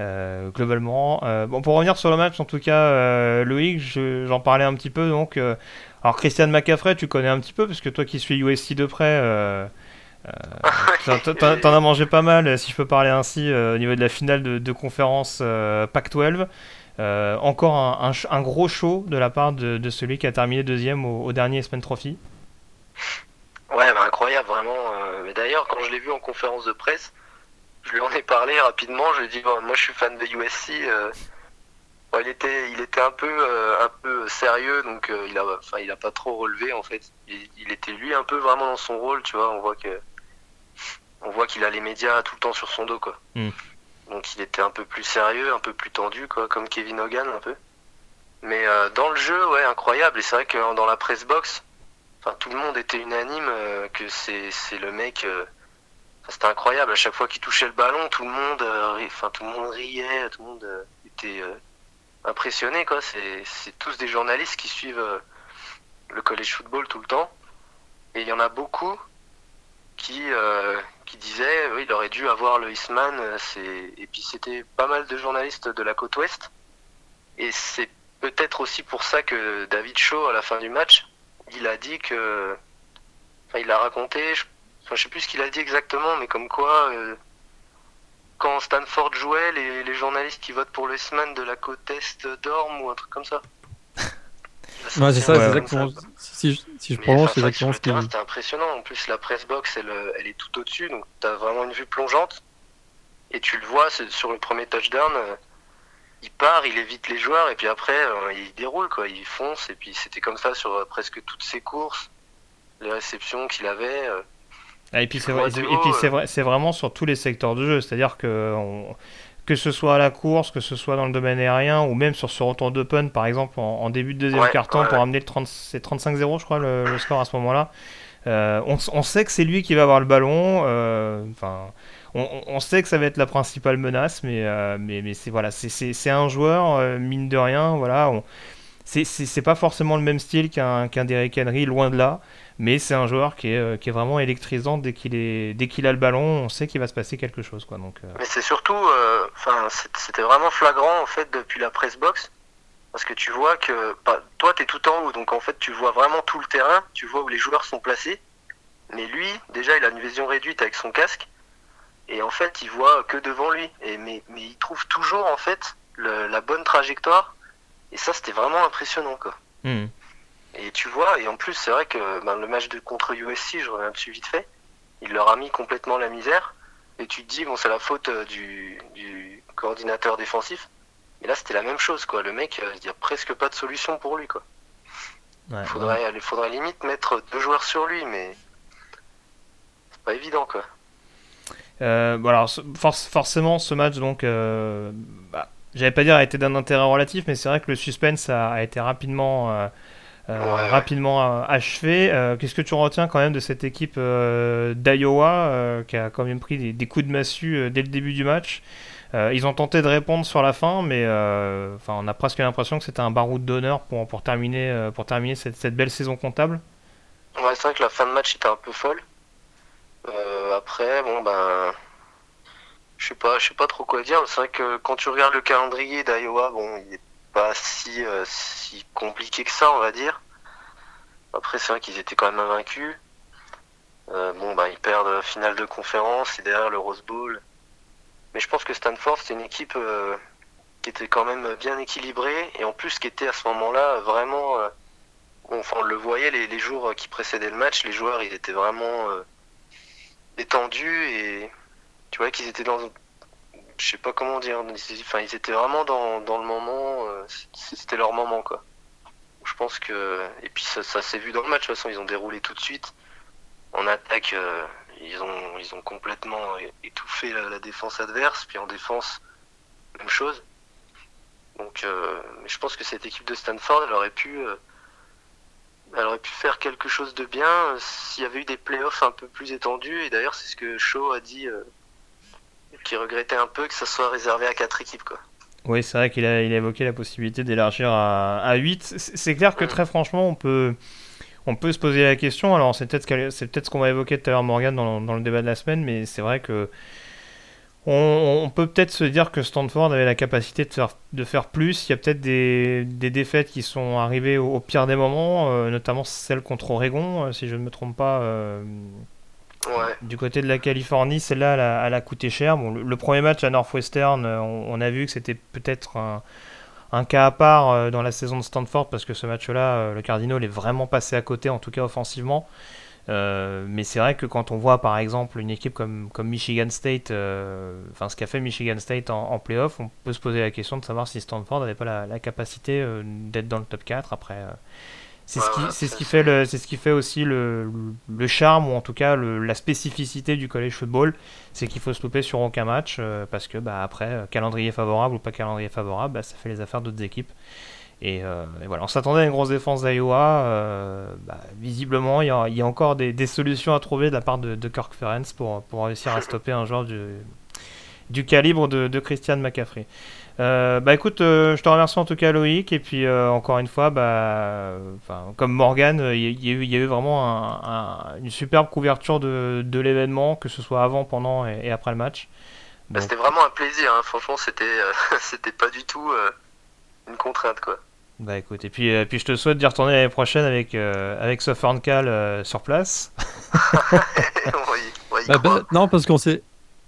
euh, globalement. bon, pour revenir sur le match, en tout cas, Loïc, j'en parlais un petit peu. Donc, alors, Christian McCaffrey, tu connais un petit peu, parce que toi qui suis USC de près. T'en as mangé pas mal, si je peux parler ainsi, au niveau de la finale de, de conférence Pac-12. Euh, encore un, gros show de la part de, celui qui a terminé deuxième au, dernier Spen Trophy. Ouais, bah, incroyable, vraiment. Euh, d'ailleurs, quand je l'ai vu en conférence de presse, je lui en ai parlé rapidement. Je lui ai dit, moi je suis fan de USC. Euh, il, était, il était un peu, un peu sérieux, donc il, a, enfin, il a pas trop relevé en fait. Il, était lui un peu vraiment dans son rôle, tu vois. On voit que on voit qu'il a les médias tout le temps sur son dos, quoi. Hmm. Donc il était un peu plus sérieux, un peu plus tendu, quoi, comme Kevin Hogan un peu. Mais euh, dans le jeu, ouais, incroyable. Et c'est vrai que dans la press box, tout le monde était unanime euh, que c'est, le mec. Euh, c'était incroyable. À chaque fois qu'il touchait le ballon, tout le monde, enfin, tout le monde riait, tout le monde était impressionné, quoi. C'est tous des journalistes qui suivent le college football tout le temps. Et il y en a beaucoup qui, qui disait oui, il aurait dû avoir le Eastman. Euh, et puis c'était pas mal de journalistes de la côte ouest. Et c'est peut-être aussi pour ça que David Shaw, à la fin du match, il a dit que. Enfin, il a raconté, je, enfin, je sais plus ce qu'il a dit exactement, mais comme quoi, euh, quand Stanford jouait, les, les, journalistes qui votent pour le Eastman de la côte est dorment ou un truc comme ça. Ouais, c'est ça, c'est exactement. Si, si, je prononce, c'est exactement ce qu'il C'était impressionnant. En plus, la press box, elle, elle est tout au-dessus, donc tu as vraiment une vue plongeante. Et tu le vois sur le premier touchdown, euh, il part, il évite les joueurs, et puis après, euh, il déroule, quoi. Il fonce, et puis c'était comme ça sur euh, presque toutes ses courses, les réceptions qu'il avait. Ah, et puis c'est vrai, vrai, vraiment sur tous les secteurs de jeu, c'est-à-dire que on, que ce soit à la course, que ce soit dans le domaine aérien, ou même sur ce retour d'open, par exemple, en, début de deuxième carton, pour amener le 35-0, je crois, le, score à ce moment-là. Euh, on, sait que c'est lui qui va avoir le ballon. Euh, enfin, on, sait que ça va être la principale menace, mais, euh, mais, mais c'est voilà, c'est un joueur mine de rien. Voilà, c'est pas forcément le même style qu'un qu'un Derrick Henry, loin de là mais c'est un joueur qui est, euh, qui est vraiment électrisant. Dès qu'il est dès qu'il a le ballon on sait qu'il va se passer quelque chose quoi. Donc euh. mais c'est surtout euh, enfin c'était vraiment flagrant en fait depuis la press box. Parce que tu vois que bah, toi tu es tout en haut. Donc en fait tu vois vraiment tout le terrain. Tu vois où les joueurs sont placés. Mais lui déjà il a une vision réduite avec son casque. Et en fait il voit que devant lui. Et mais, mais il trouve toujours en fait la bonne trajectoire. Et ça c'était vraiment impressionnant quoi. Hmm. Et tu vois, et en plus, c'est vrai que ben, le match de contre USC, je reviens dessus vite fait, il leur a mis complètement la misère. Et tu te dis, bon, c'est la faute euh, du, du, coordinateur défensif. Et là, c'était la même chose, quoi. Le mec, euh, il n'y a presque pas de solution pour lui, quoi. il, faudrait, faudrait limite mettre deux joueurs sur lui, mais c'est pas évident, quoi. Euh, bon alors, forcément, ce match, donc, bah, j'allais pas dire a été d'un intérêt relatif, mais c'est vrai que le suspense a, a été rapidement euh, rapidement euh, achevé. Euh, qu'est-ce que tu retiens quand même de cette équipe d'Iowa qui a quand même pris des, coups de massue dès le début du match? Ils ont tenté de répondre sur la fin, mais enfin, on a presque l'impression que c'était un baroud d'honneur pour, pour terminer, pour terminer cette, cette belle saison comptable. Ouais, c'est vrai que la fin de match était un peu folle. après, bon ben, je sais pas, je sais pas trop quoi dire. C'est vrai que quand tu regardes le calendrier d'Iowa, bon, il est pas si, euh, si compliqué que ça, on va dire. Après, c'est vrai qu'ils étaient quand même invaincus. bon, bah, ils perdent finale de conférence et derrière le Rose Bowl. Mais je pense que Stanford, c'est une équipe qui était quand même bien équilibrée et en plus qui était à ce moment-là vraiment. enfin, on le voyait les, les, jours qui précédaient le match, les joueurs ils étaient vraiment détendus et tu vois qu'ils étaient dans je sais pas comment dire enfin ils étaient vraiment dans, le moment c'était leur moment quoi. Je pense que et puis ça, s'est vu dans le match de toute façon ils ont déroulé tout de suite. En attaque euh, ils ont ils ont complètement étouffé la, défense adverse puis en défense même chose. Donc euh, je pense que cette équipe de Stanford elle aurait pu euh, aurait pu faire quelque chose de bien s'il y avait eu des playoffs un peu plus étendus et d'ailleurs c'est ce que Shaw a dit qui regrettait un peu que ça soit réservé à quatre équipes quoi oui, c'est vrai qu'il a, il a évoqué la possibilité d'élargir à, à 8. C'est clair que très franchement, on peut, on peut se poser la question. Alors, c'est peut-être ce, qu'on va évoquer tout à l'heure, Morgan, dans, dans, le débat de la semaine, mais c'est vrai que on, peut peut-être se dire que Stanford avait la capacité de faire, de faire plus. Il y a peut-être des, des, défaites qui sont arrivées au, pire des moments, euh, notamment celle contre Oregon, euh, si je ne me trompe pas. Euh, du côté de la Californie, celle-là, elle, a coûté cher. Bon, le, premier match à Northwestern, euh, on, a vu que c'était peut-être un, cas à part euh, dans la saison de Stanford parce que ce match-là, euh, le Cardinal est vraiment passé à côté, en tout cas offensivement. mais c'est vrai que quand on voit par exemple une équipe comme, Michigan State, enfin ce qu'a fait Michigan State en, playoff, on peut se poser la question de savoir si Stanford n'avait pas la, la capacité d'être dans le top 4. Après, c'est ce, qui, c'est ce qui fait le, c'est ce qui fait aussi le, le, charme ou en tout cas le, la spécificité du college football, c'est qu'il faut se louper sur aucun match euh, parce que bah après euh, calendrier favorable ou pas calendrier favorable, bah, ça fait les affaires d'autres équipes. Et, euh, voilà, on s'attendait à une grosse défense d'Iowa. Bah, visiblement, il y, a, il y, a, encore des, des, solutions à trouver de la part de, de Kirk Ferenc pour, pour réussir à stopper un joueur du, du calibre de, de Christian McCaffrey. Euh, bah écoute, euh, je te remercie en tout cas Loïc et puis euh, encore une fois, bah, comme Morgan, il y, y, a eu vraiment une superbe couverture de, de l'événement, que ce soit avant, pendant et, après le match. Bah, c'était vraiment un plaisir, hein. franchement, c'était c'était pas du tout une contrainte quoi. Bah écoute, et puis, puis je te souhaite d'y retourner l'année prochaine avec, avec Cal sur place. oui, bah, bah, non, parce qu'on s'est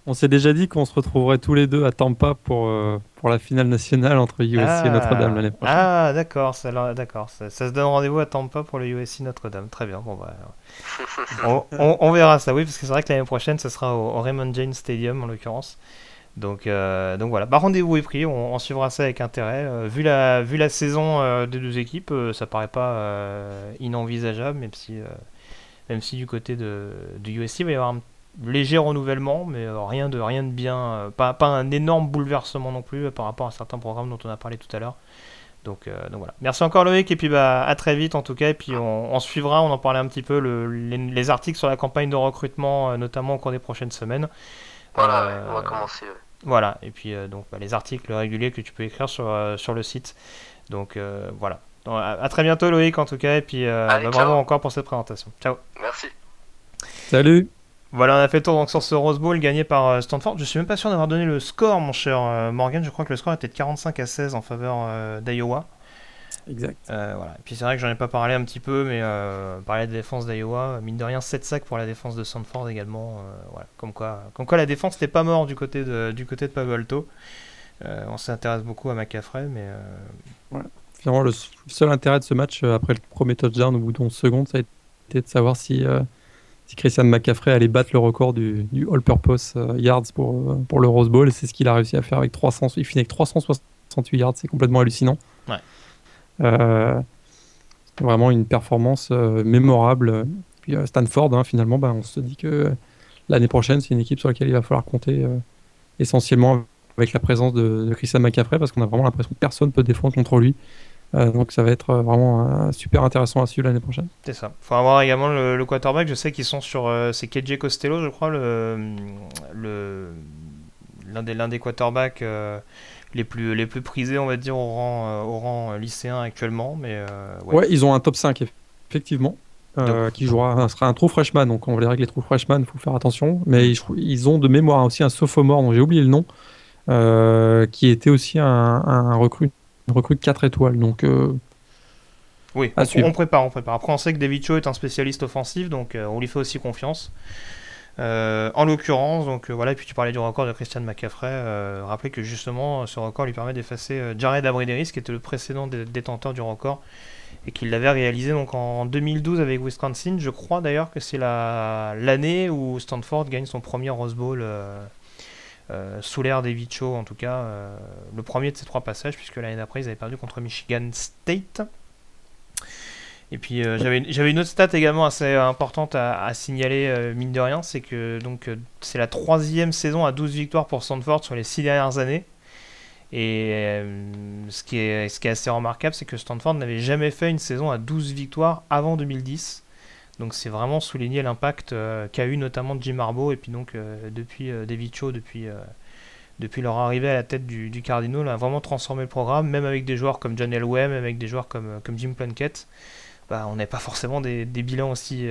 on s'est déjà dit qu'on se retrouverait tous les deux à Tampa pour, euh, pour la finale nationale entre USC et ah. Notre-Dame l'année prochaine. Ah, d'accord, ça, d'accord. Ça, se donne rendez-vous à Tampa pour le USC Notre-Dame. Très bien. Bon, bah, on, verra ça, oui, parce que c'est vrai que l'année prochaine, ce sera au, Raymond James Stadium en l'occurrence. Donc, euh, donc voilà, bah, rendez-vous est pris, on, suivra ça avec intérêt. Euh, vu, la, vu la saison des deux équipes, ça paraît pas inenvisageable, même si, même si du côté de, de USC, il va y avoir un léger renouvellement, mais euh, rien de, rien de bien, euh, pas, pas un énorme bouleversement non plus euh, par rapport à certains programmes dont on a parlé tout à l'heure. Donc, donc, voilà. Merci encore Loïc et puis bah, à très vite en tout cas. Et puis on, suivra, on en parlait un petit peu, le, les, articles sur la campagne de recrutement, notamment au cours des prochaines semaines. Voilà, on va commencer. Voilà, et puis donc bah, les articles réguliers que tu peux écrire sur, sur le site. Donc voilà. à, très bientôt Loïc en tout cas et puis bah, bravo encore pour cette présentation. Ciao. Merci. Salut. Voilà, on a fait le tour donc, sur ce Rose Bowl gagné par euh, Stanford. Je suis même pas sûr d'avoir donné le score, mon cher euh, Morgan. Je crois que le score était de 45 à 16 en faveur euh, d'Iowa. Exact. voilà. Et puis c'est vrai que j'en ai pas parlé un petit peu, mais parler de défense d'Iowa, mine de rien, 7 sacs pour la défense de Stanford également. voilà. comme, quoi, comme quoi la défense n'était pas mort du côté de, du côté de Palo Alto. on s'intéresse beaucoup à McCaffrey, mais. Finalement, le seul intérêt de ce match, après le premier touchdown au bout de 11 secondes, ça a été de savoir si si Christian McCaffrey allait battre le record du, all-purpose euh, yards pour, euh, pour le Rose Bowl. C'est ce qu'il a réussi à faire avec 300. Il finit avec 368 yards, c'est complètement hallucinant. Ouais. Euh, vraiment une performance mémorable. Puis Stanford, hein, finalement, bah, on se dit que l'année prochaine, c'est une équipe sur laquelle il va falloir compter essentiellement avec la présence de, de Christian McCaffrey parce qu'on a vraiment l'impression que personne ne peut défendre contre lui. Euh, donc ça va être euh, vraiment euh, super intéressant à suivre l'année prochaine. C'est ça. Il faut avoir également le, quarterback. Je sais qu'ils sont sur. c'est KJ Costello, je crois, le, l'un des, l'un des quarterbacks les, plus, les plus prisés, on va dire, au rang, au rang lycéen actuellement. Mais, ouais. ils ont un top 5, effectivement. qui jouera, sera un trou freshman, donc on verra que les trous freshman, il faut faire attention. Mais ils, ont de mémoire aussi un sophomore dont j'ai oublié le nom, qui était aussi un, un recrue une recrue de 4 étoiles. Donc, euh, Oui, on, on, prépare, on prépare. Après, on sait que David Cho est un spécialiste offensif, donc on lui fait aussi confiance. en l'occurrence, donc voilà, et puis tu parlais du record de Christian McCaffrey. rappelez que justement, ce record lui permet d'effacer Jared Abrideris, qui était le précédent détenteur du record, et qu'il l'avait réalisé donc en 2012 avec Wisconsin. Je crois d'ailleurs que c'est l'année où Stanford gagne son premier Rose Bowl euh, euh, sous l'ère David Cho, en tout cas, euh, le premier de ces trois passages, puisque l'année d'après ils avaient perdu contre Michigan State. Et puis j'avais une autre stat également assez importante à, signaler, mine de rien, c'est que donc c'est la troisième saison à 12 victoires pour Stanford sur les six dernières années. Et euh, ce, qui est, ce qui est assez remarquable, c'est que Stanford n'avait jamais fait une saison à 12 victoires avant 2010. Donc c'est vraiment souligner l'impact euh, qu'a eu notamment Jim Harbaugh et puis donc euh, depuis David Cho, depuis, depuis leur arrivée à la tête du, du Cardinal, a vraiment transformé le programme, même avec des joueurs comme John Elway, même avec des joueurs comme, comme Jim Plunkett. Bah, on n'a pas forcément des, bilans aussi,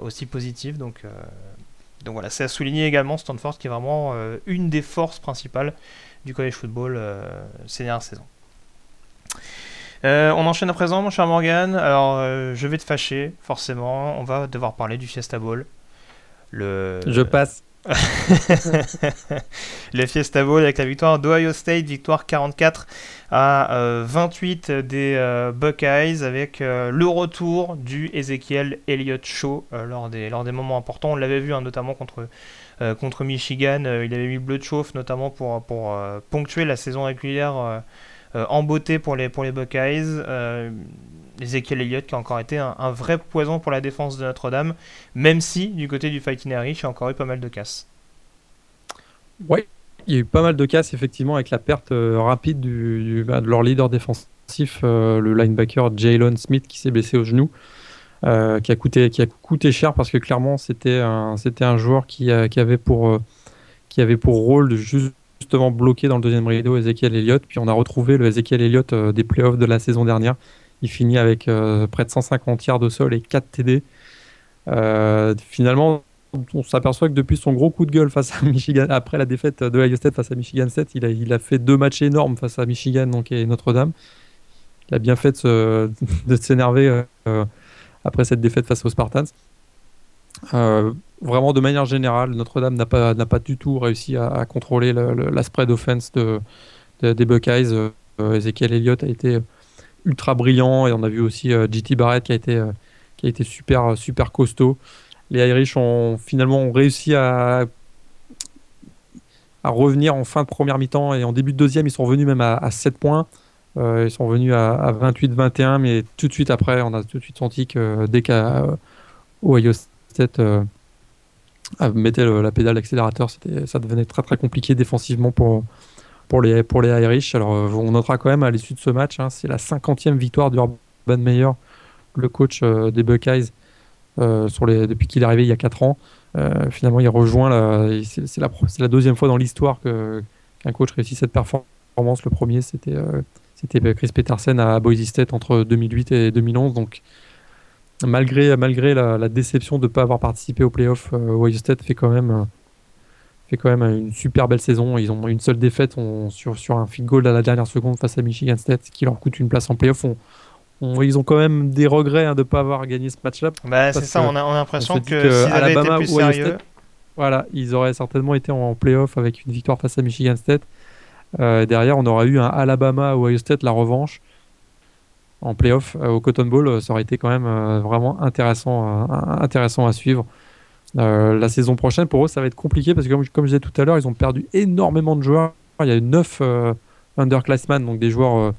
aussi positifs. Donc, donc voilà, c'est à souligner également Stanford qui est vraiment une des forces principales du college football euh, ces dernières saisons. Euh, on enchaîne à présent, mon cher Morgan. Alors, euh, je vais te fâcher, forcément. On va devoir parler du Fiesta Bowl. Le... Je passe. le Fiesta Bowl avec la victoire d'Ohio State, victoire 44 à 28 des Buckeyes avec le retour du Ezekiel Elliott Show lors, des, lors des moments importants. On l'avait vu hein, notamment contre euh, contre Michigan, euh, il avait mis bleu de chauffe notamment pour, pour euh, ponctuer la saison régulière en beauté pour les, pour les Buckeyes. Ezekiel Elliott qui a encore été un, vrai poison pour la défense de Notre-Dame, même si du côté du Fighting Irish, il y a encore eu pas mal de casses. Oui, il y a eu pas mal de casses effectivement avec la perte rapide du, bah, de leur leader défensif, le linebacker Jalen Smith qui s'est blessé au genou. Euh, qui, a coûté, qui a coûté cher parce que clairement c'était un, un joueur qui, qui, avait pour, euh, qui avait pour rôle de justement bloquer dans le deuxième rideau Ezekiel Elliott. Puis on a retrouvé le Ezekiel Elliott euh, des playoffs de la saison dernière. Il finit avec près de 150 yards de sol et 4 TD. finalement, on s'aperçoit que depuis son gros coup de gueule face à Michigan, après la défaite de Ohio State face à Michigan State, il a, fait deux matchs énormes face à Michigan et Notre-Dame. Il a bien fait de s'énerver après cette défaite face aux Spartans. Euh, vraiment, de manière générale, Notre-Dame n'a pas, pas du tout réussi à, contrôler la spread offense de, des Buckeyes. Euh, Ezekiel Elliott a été ultra brillant et on a vu aussi euh, JT Barrett qui a été, qui a été super, super costaud. Les Irish ont finalement réussi à, à revenir en fin de première mi-temps et en début de deuxième, ils sont revenus même à, à 7 points. Euh, ils sont venus à, 28-21, mais tout de suite après, on a tout de suite senti que dès qu'Ohio State euh, mettait la pédale d'accélérateur, ça devenait très très compliqué défensivement pour, pour, les, pour les Irish. Alors euh, on notera quand même à l'issue de ce match, hein, c'est la 50e victoire d'Urban Meyer, le coach des Buckeyes, depuis qu'il est arrivé il y a 4 ans. finalement, il rejoint, c'est la, deuxième fois dans l'histoire qu'un coach réussit cette performance. Le premier, c'était c'était Chris Petersen à Boise State entre 2008 et 2011. Donc, malgré, malgré la, déception de ne pas avoir participé au playoff, euh, Ohio State fait quand même fait quand même une super belle saison. Ils ont une seule défaite sur, sur un field goal à la dernière seconde face à Michigan State qui leur coûte une place en playoff. ils ont quand même des regrets hein, de ne pas avoir gagné ce match-là. Bah, c'est ça, on a, l'impression que, été plus sérieux... voilà, ils auraient certainement été en playoff avec une victoire face à Michigan State. Euh, derrière, on aura eu un Alabama ou Ohio State, la revanche en playoff euh, au Cotton Bowl. Euh, ça aurait été quand même vraiment intéressant, intéressant à suivre. la saison prochaine, pour eux, ça va être compliqué parce que, comme, je disais tout à l'heure, ils ont perdu énormément de joueurs. Il y a eu 9 underclassmen, donc des joueurs,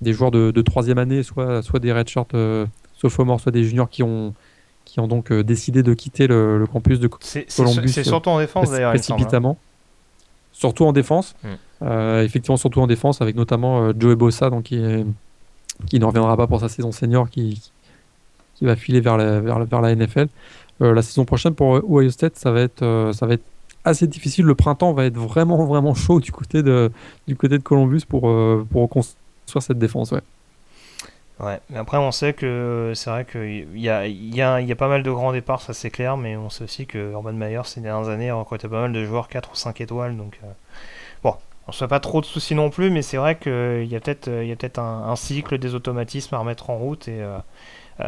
des joueurs de, troisième année, soit, soit des redshirts sophomores, soit des juniors qui ont, qui ont donc décidé de quitter le, campus de Columbus. C'est surtout en défense d'ailleurs. Hein. Précipitamment. Surtout en défense. Hmm. Euh, effectivement, surtout en défense, avec notamment euh, Joe Bossa, donc qui, qui ne reviendra pas pour sa saison senior, qui, qui va filer vers la, vers, vers la NFL. Euh, la saison prochaine pour Ohio State, ça va être, ça va être assez difficile. Le printemps va être vraiment, vraiment chaud du côté de, du côté de Columbus pour, pour construire cette défense. Ouais. Ouais, mais après on sait que c'est vrai qu'il y a, y, a, y a pas mal de grands départs, ça c'est clair, mais on sait aussi que Urban Meyer ces dernières années a recruté pas mal de joueurs 4 ou 5 étoiles, donc on pas trop de soucis non plus, mais c'est vrai qu'il y a peut-être peut un, cycle, des automatismes à remettre en route et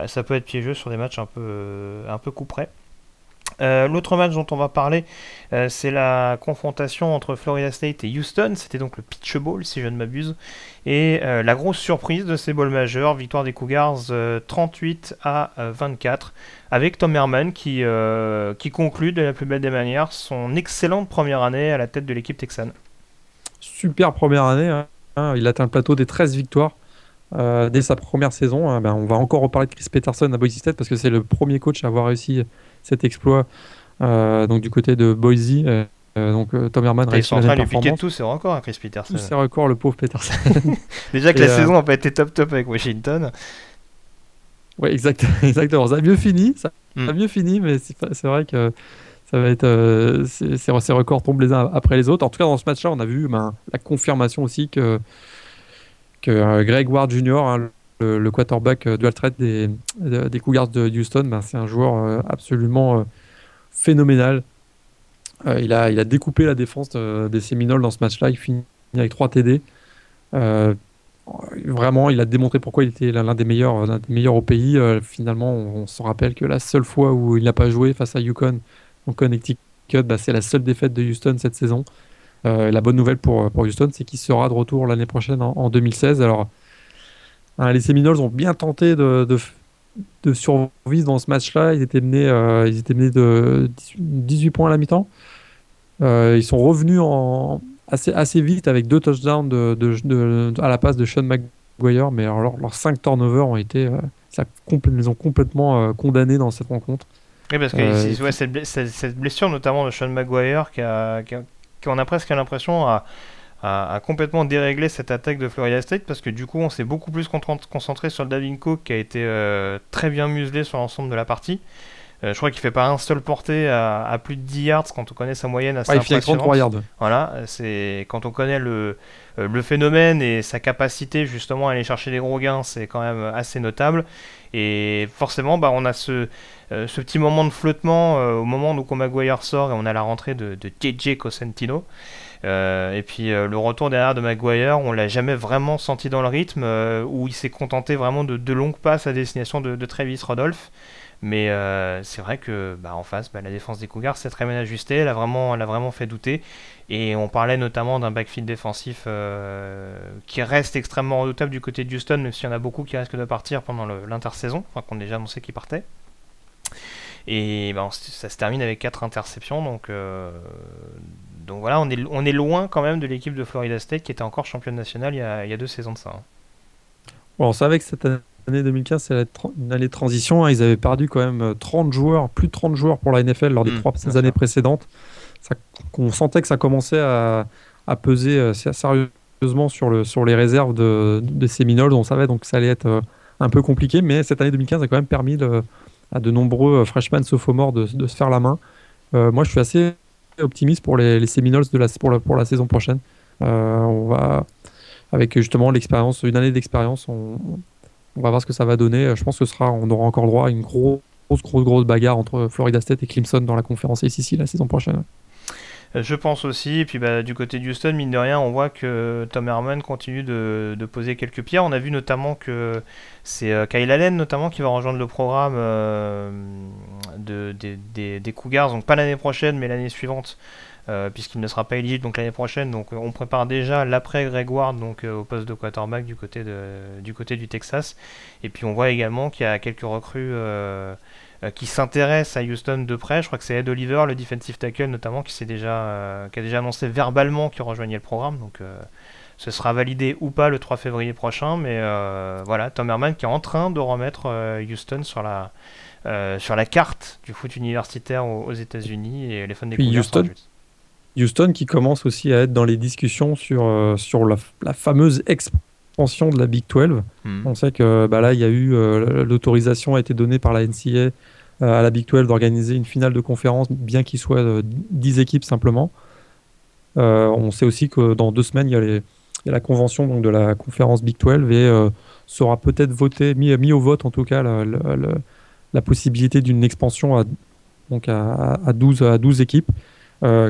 ça peut être piégeux sur des matchs un peu, coup près. Euh, l'autre match dont on va parler, euh, c'est la confrontation entre Florida State et Houston. C'était donc le Pitch Bowl, si je ne m'abuse. Et euh, la grosse surprise de ces bowls majeurs, victoire des Cougars 38 à 24, avec Tom Herman qui conclut de la plus belle des manières son excellente première année à la tête de l'équipe texane. Super première année. Hein. Il atteint le plateau des 13 victoires. dès sa première saison, hein. ben, on va encore reparler de Chris Peterson à Boise State parce que c'est le premier coach à avoir réussi cet exploit euh, donc du côté de Boise. Euh, euh, donc Tom Herman sont en train de lui piquer tous ses records hein, Chris Peterson. Tous ses records, le pauvre Peterson. Déjà que la saison n'a pas été top top avec Washington. Ouais, exact, exactement. Ça a mieux fini, ça a hmm. mieux fini, mais c'est vrai que ça va être ces, records tombent les uns après les autres. En tout cas, dans ce match-là, on a vu ben, la confirmation aussi que que Greg Ward Jr., hein, le, quarterback euh, dual threat des, des Cougars de Houston, ben, c'est un joueur euh, absolument euh, phénoménal. il, a, il a découpé la défense des Seminoles dans ce match-là. Il finit avec 3 TD. vraiment, il a démontré pourquoi il était l'un des meilleurs, des meilleurs au pays. finalement, on, se rappelle que la seule fois où il n'a pas joué face à Yukon en Connecticut, bah, c'est la seule défaite de Houston cette saison. la bonne nouvelle pour, Houston, c'est qu'il sera de retour l'année prochaine en, en, 2016. Alors, Hein, les Seminoles ont bien tenté de, de, survivre dans ce match-là. Ils étaient menés, euh, ils étaient menés de 18 points à la mi-temps. Euh, ils sont revenus en, assez, vite avec deux touchdowns à la passe de Sean McGuire, mais alors leurs 5 turnovers ont été, euh, ça, les ont complètement condamnés dans cette rencontre. Oui, parce que cette, blessure, notamment de Sean McGuire, qui, a, qui, on a presque l'impression à a, complètement déréglé cette attaque de Florida State parce que du coup on s'est beaucoup plus concentré sur le Davin Cook qui a été euh, très bien muselé sur l'ensemble de la partie. Euh, je crois qu'il fait pas un seul porté à, plus de 10 yards quand on connaît sa moyenne assez ouais, il fait 33 yards. Voilà, c'est quand on connaît le, euh, le phénomène et sa capacité justement à aller chercher des gros gains, c'est quand même assez notable. Et forcément, bah, on a ce, ce petit moment de flottement au moment où Maguire sort et on a la rentrée de, de JJ Cosentino. Euh, et puis euh, le retour derrière de Maguire, on l'a jamais vraiment senti dans le rythme, euh, où il s'est contenté vraiment de, longues passes à destination de, Travis Rodolphe. Mais c'est vrai que bah, en face, bah, la défense des Cougars s'est très bien ajustée, elle elle a vraiment fait douter. Et on parlait notamment d'un backfield défensif qui reste extrêmement redoutable du côté de Houston, même s'il y en a beaucoup qui risquent de partir pendant l'intersaison, enfin qu'on a déjà annoncé qu'ils partaient. Et bah, ça se termine avec 4 interceptions, donc donc voilà, on est, on est loin quand même de l'équipe de Florida State qui était encore championne nationale il y a, il y a deux saisons de ça. Hein. Bon, on savait que cette année 2015, c'est une année de transition. Hein. Ils avaient perdu quand même 30 euh, joueurs, plus de 30 joueurs pour la NFL lors des mmh, trois années précédentes. Ça, on sentait que ça commençait à, peser euh, sérieusement sur, le, sur les réserves de, de Seminoles. On savait donc que ça allait être euh, un peu compliqué, mais cette année 2015 a quand même permis à de nombreux freshmen sophomores de, se faire la main. moi, je suis assez optimiste pour les, les Seminoles pour, la, saison prochaine. Euh, on va, avec justement l'expérience, une année d'expérience, on, va voir ce que ça va donner. Je pense que ce sera, on aura encore droit à une grosse, grosse, grosse bagarre entre Florida State et Clemson dans la conférence ACC la saison prochaine. Euh, je pense aussi, et puis bah, du côté de Houston, mine de rien, on voit que Tom Herman continue de, poser quelques pierres. On a vu notamment que c'est euh, Kyle Allen notamment qui va rejoindre le programme euh, de, des, Cougars, donc pas l'année prochaine, mais l'année suivante. puisqu'il ne sera pas éligible donc l'année prochaine. Donc on prépare déjà l'après Greg Ward donc au poste de quarterback du côté du Texas. Et puis on voit également qu'il y a quelques recrues qui s'intéresse à Houston de près. Je crois que c'est Ed Oliver, le defensive tackle notamment, qui, s'est déjà, euh, qui a déjà annoncé verbalement qu'il rejoignait le programme. Donc euh, ce sera validé ou pas le 3 février prochain. Mais voilà, Tom Herman qui est en train de remettre Houston sur la, sur la carte du foot universitaire aux, États-Unis et les fans des Houston. Houston qui commence aussi à être dans les discussions sur, sur la, la fameuse expansion de la Big 12. Hmm. On sait que bah là, il y a eu euh, l'autorisation a été donnée par la NCA euh, à la Big 12 d'organiser une finale de conférence, bien qu'il soit 10 euh, équipes simplement. on sait aussi que dans deux semaines, il y a, la convention de la conférence Big 12 et sera peut-être voté, mis, au vote en tout cas, la, possibilité d'une expansion à, donc à, à, 12, à 12 équipes.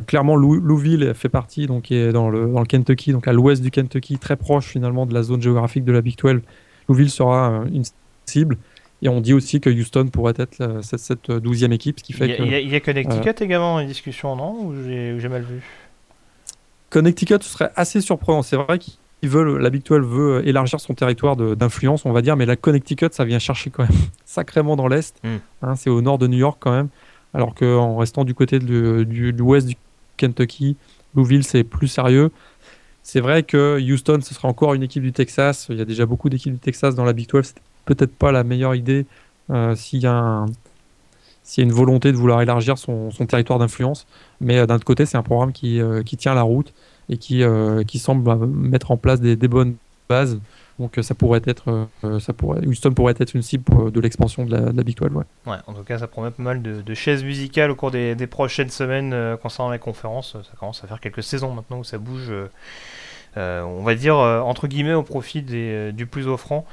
clairement, Louisville fait partie, donc est dans le, dans le Kentucky, donc à l'ouest du Kentucky, très proche finalement de la zone géographique de la Big 12. Louisville sera une cible. Et on dit aussi que Houston pourrait être cette, douzième équipe, ce qui fait il y a, Il y a Connecticut également en discussion, non? Ou j'ai mal vu? Connecticut serait assez surprenant. C'est vrai qu'ils veulent, la Big 12 veut élargir son territoire d'influence, on va dire, mais la Connecticut, ça vient chercher quand même sacrément dans l'est. Hmm. Hein, c'est au nord de New York quand même. Alors qu'en restant du côté de, du, de l'ouest du Kentucky, Louisville, c'est plus sérieux. C'est vrai que Houston, ce sera encore une équipe du Texas. Il y a déjà beaucoup d'équipes du Texas dans la Big 12 peut-être pas la meilleure idée euh, s'il y, a une volonté de vouloir élargir son, territoire d'influence. Mais euh, d'un autre côté, c'est un programme qui, euh, tient la route et qui, semble mettre en place des, bonnes bases. Donc ça pourrait être, Houston pourrait être une cible de l'expansion de la, Big 12. Ouais. en tout cas, ça promet pas mal de, chaises musicales au cours des, prochaines semaines concernant la conférence. Ça commence à faire quelques saisons maintenant où ça bouge, on va dire, entre guillemets, au profit du plus offrant.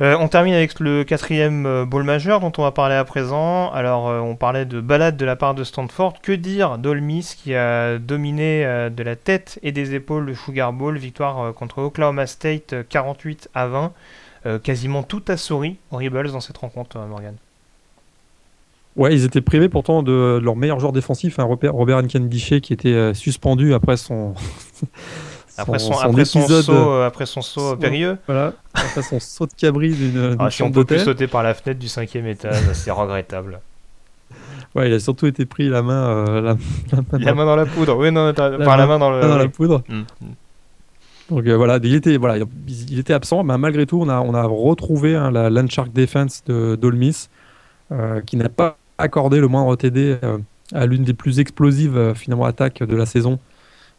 Euh, on termine avec le quatrième euh, bowl majeur dont on va parler à présent. Alors, euh, on parlait de balade de la part de Stanford. Que dire d'Olmis qui a dominé de la tête et des épaules le Sugar Bowl? Victoire contre Oklahoma State 48 à 20. quasiment tout a souri aux Rebels dans cette rencontre, Morgan. Ouais, ils étaient privés pourtant de, leur meilleur joueur défensif, hein, Robert, Robert qui était suspendu après son. Après son, après son saut, euh, après son saut périlleux. Voilà, après son saut de cabri d'une ah, Si on peut plus sauter par la fenêtre du cinquième étage, c'est regrettable. Ouais, il a surtout été pris la main, euh, la, main dans... la poudre. Oui, non, par la main dans, le... dans la poudre. Mm, mm. Donc euh, voilà, il était, voilà, il était absent, mais malgré tout, on a, on a retrouvé hein, la Landshark Defense de Dolmis, qui n'a pas accordé le moindre TD à l'une des plus explosives finalement attaques de la saison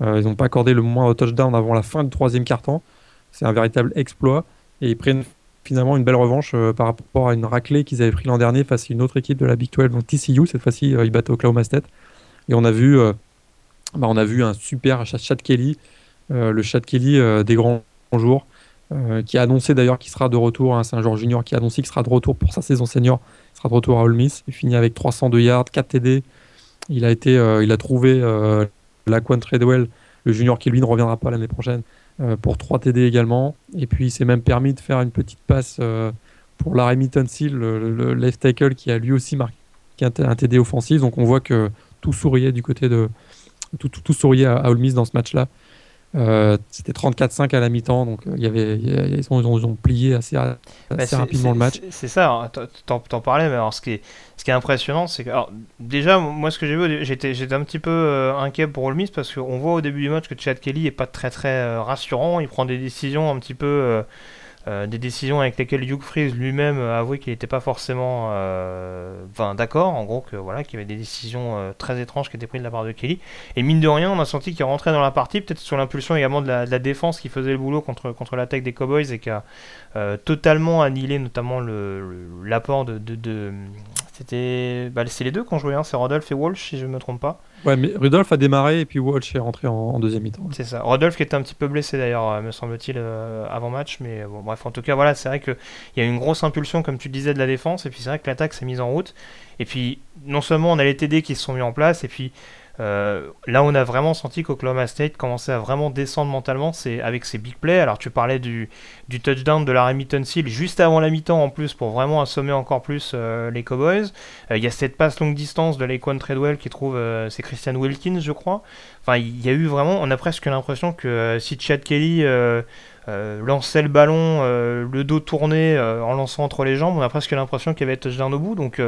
ils n'ont pas accordé le moindre touchdown avant la fin du troisième quart-temps. C'est un véritable exploit. Et ils prennent finalement une belle revanche euh, par rapport à une raclée qu'ils avaient pris l'an dernier face à une autre équipe de la Big 12, donc TCU. Cette fois-ci, euh, ils battent Oklahoma State. Et on a vu, bah, on a vu un super Chad Kelly, le Chad Kelly des grands jours, qui a annoncé d'ailleurs qu'il sera de retour. Hein, c'est un joueur junior qui a annoncé qu'il sera de retour pour sa saison senior. Il sera de retour à Ole Miss. Il finit avec 302 yards, 4 TD. Il a, été, il a trouvé Laquan Treadwell, le junior qui lui ne reviendra pas l'année prochaine, euh, pour 3 TD également. Et puis il s'est même permis de faire une petite passe euh, pour Larry Mittensil, le, le, left tackle, qui a lui aussi marqué un, TD offensif. Donc on voit que tout souriait du côté de. Tout, tout, souriait à, à Miss dans ce match-là. Euh, c'était 34-5 à la mi-temps, donc il y avait, ils, ont, plié assez, bah, rapidement le match. C'est ça, hein, t'en parlais, mais alors ce qui est, ce qui est impressionnant, c'est que déjà, moi ce que j'ai vu, j'étais un petit peu euh, inquiet pour Ole Miss parce qu'on voit au début du match que Chad Kelly est pas très très euh, rassurant, il prend des décisions un petit peu euh, des décisions avec lesquelles Hugh Freeze lui-même a avoué qu'il n'était pas forcément euh, d'accord, en gros, que voilà, qu'il y avait des décisions euh, très étranges qui étaient prises de la part de Kelly. Et mine de rien, on a senti qu'il rentrait dans la partie, peut-être sur l'impulsion également de la, défense qui faisait le boulot contre, contre l'attaque des Cowboys et qui a totalement annihilé notamment l'apport de, de, c'était bah, c'est les deux qui ont joué, hein. c'est Rodolphe et Walsh si je ne me trompe pas. Ouais, mais Rudolph a démarré et puis Walsh est rentré en, deuxième mi-temps. C'est ça. Rodolphe qui était un petit peu blessé d'ailleurs, euh, me semble-t-il, euh, avant match. Mais bon, bref, en tout cas, voilà, c'est vrai qu'il y a une grosse impulsion, comme tu disais, de la défense. Et puis c'est vrai que l'attaque s'est mise en route. Et puis, non seulement on a les TD qui se sont mis en place, et puis euh, là, on a vraiment senti qu'Oklahoma State commençait à vraiment descendre mentalement c'est avec ses big plays. Alors, tu parlais du, touchdown de la Remington Seal juste avant la mi-temps en plus pour vraiment assommer encore plus euh, les Cowboys. Euh, il y a cette passe longue distance de Laquan Treadwell qui trouve, c'est Christian Wilkins, je crois. Enfin, il y a eu vraiment, on a presque l'impression que si Chad Kelly lançait le ballon, le dos tourné en lançant entre les jambes, on a presque l'impression qu'il y avait touchdown au bout. Donc,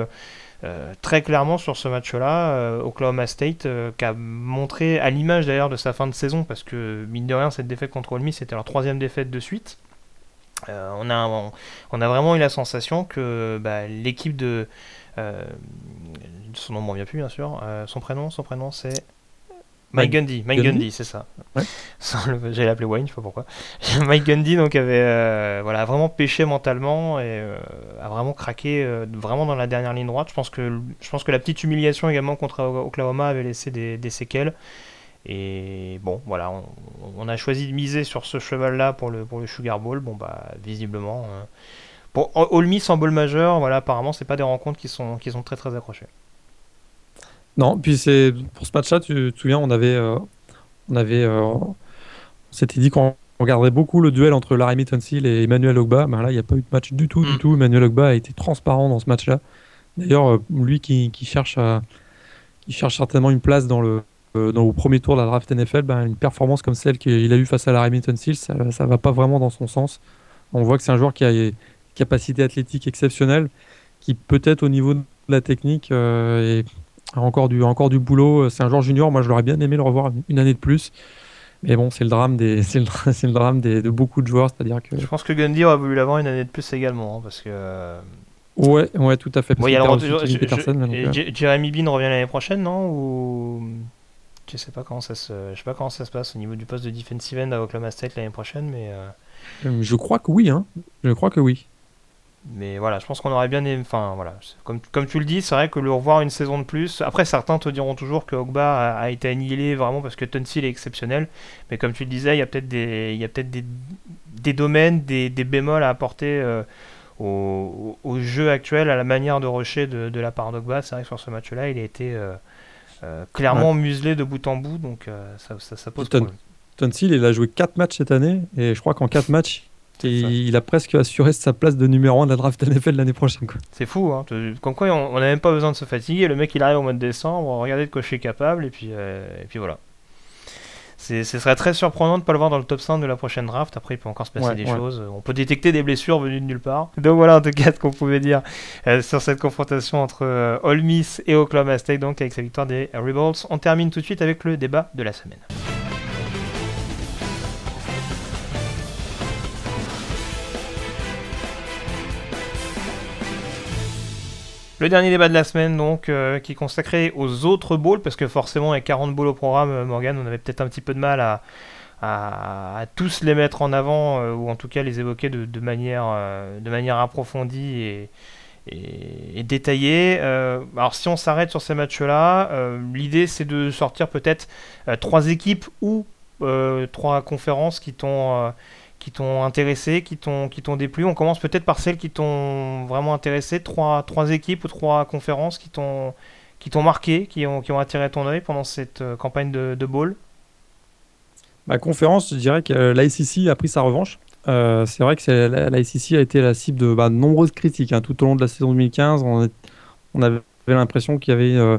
euh, très clairement sur ce match-là, euh, Oklahoma State, euh, qui a montré, à l'image d'ailleurs de sa fin de saison, parce que mine de rien, cette défaite contre Ole c'était leur troisième défaite de suite. on, a, on, a vraiment eu la sensation que bah, l'équipe de. son nom ne revient plus, bien sûr. son prénom, son prénom c'est. Mike Gundy, Mike Gundy, c'est ça. J'allais l'appeler Wayne, je sais pas pourquoi. Mike Gundy donc avait euh, voilà vraiment pêché mentalement et euh, a vraiment craqué euh, vraiment dans la dernière ligne droite. Je pense que je pense que la petite humiliation également contre Oklahoma avait laissé des, séquelles. Et bon, voilà, on, a choisi de miser sur ce cheval-là pour le pour le Sugar Bowl. Bon bah visiblement. pour All Miss en bowl majeur, voilà, apparemment c'est pas des rencontres qui sont qui sont très très accrochées. Non, puis c'est pour ce match-là, tu te souviens, on avait, on avait, on s'était dit qu'on regarderait beaucoup le duel entre Larry Tunsil et Emmanuel Ogba. Ben là, il n'y a pas eu de match du tout, du mm. tout. Emmanuel Ogba a été transparent dans ce match-là. D'ailleurs, lui qui, qui, cherche à, qui cherche certainement une place dans le, euh, dans, au premier tour de la draft NFL, ben, une performance comme celle qu'il a eu face à la Remington Seals, ça ne va pas vraiment dans son sens. On voit que c'est un joueur qui a une capacité athlétique exceptionnelle, qui peut-être au niveau de la technique euh, a encore du, encore du boulot. C'est un joueur junior, moi je l'aurais bien aimé le revoir une année de plus. Mais bon, c'est le drame, des, c'est le, c'est le drame des, de beaucoup de joueurs, c'est-à-dire que. Je pense que Gundy aurait voulu l'avoir une année de plus également, hein, parce que. Euh, ouais, ouais, tout à fait. Bon, il y a le Jeremy Bean revient l'année prochaine, non Ou je sais pas comment ça se, je sais pas comment ça se passe au niveau du poste de defensive end à Oklahoma State l'année prochaine, mais. Euh, euh, je crois que oui, hein. Je crois que oui. Mais voilà, je pense qu'on aurait bien aimé. Enfin voilà, comme, comme tu le dis, c'est vrai que le revoir une saison de plus. Après, certains te diront toujours que Ogba a, été annihilé vraiment parce que Tunsil est exceptionnel. Mais comme tu le disais, il y a peut-être des, il y a peut-être des, des, domaines, des, des, bémols à apporter euh, au, au, jeu actuel, à la manière de rusher de, de la part d'Ogba. C'est vrai que sur ce match-là, il a été euh, clairement muselé de bout en bout, donc euh, ça, ça, pose problème. Tonsil, il a joué 4 matchs cette année, et je crois qu'en 4 matchs, il, a presque assuré sa place de numéro 1 de la draft NFL l'année prochaine. C'est fou, hein. comme quoi on n'a même pas besoin de se fatiguer. Le mec il arrive au mois de décembre, regardez de quoi je suis capable, et puis, euh, et puis voilà ce serait très surprenant de ne pas le voir dans le top 5 de la prochaine draft. Après, il peut encore se passer des choses. On peut détecter des blessures venues de nulle part. Donc voilà, en tout cas, ce qu'on pouvait dire euh, sur cette confrontation entre euh, Ole Miss et Oklahoma State, donc avec sa victoire des Rebels. On termine tout de suite avec le débat de la semaine. Le dernier débat de la semaine, donc, euh, qui est consacré aux autres bowls, parce que forcément, avec 40 bowls au programme, euh, Morgan, on avait peut-être un petit peu de mal à, tous les mettre en avant, euh, ou en tout cas les évoquer de, manière, de manière approfondie et, et, détaillée. alors, si on s'arrête sur ces matchs-là, l'idée c'est de sortir peut-être trois équipes ou trois conférences qui t'ont qui t'ont intéressé, qui t'ont déplu. On commence peut-être par celles qui t'ont vraiment intéressé, trois, trois équipes ou trois conférences qui t'ont marqué, qui ont, qui ont attiré ton œil pendant cette euh, campagne de, de bowl. Ma conférence, je dirais que l'ICC a pris sa revanche. Euh, c'est vrai que l'ICC a été la cible de, bah, nombreuses critiques hein. tout au long de la saison 2015. On, avait l'impression qu'il y avait euh,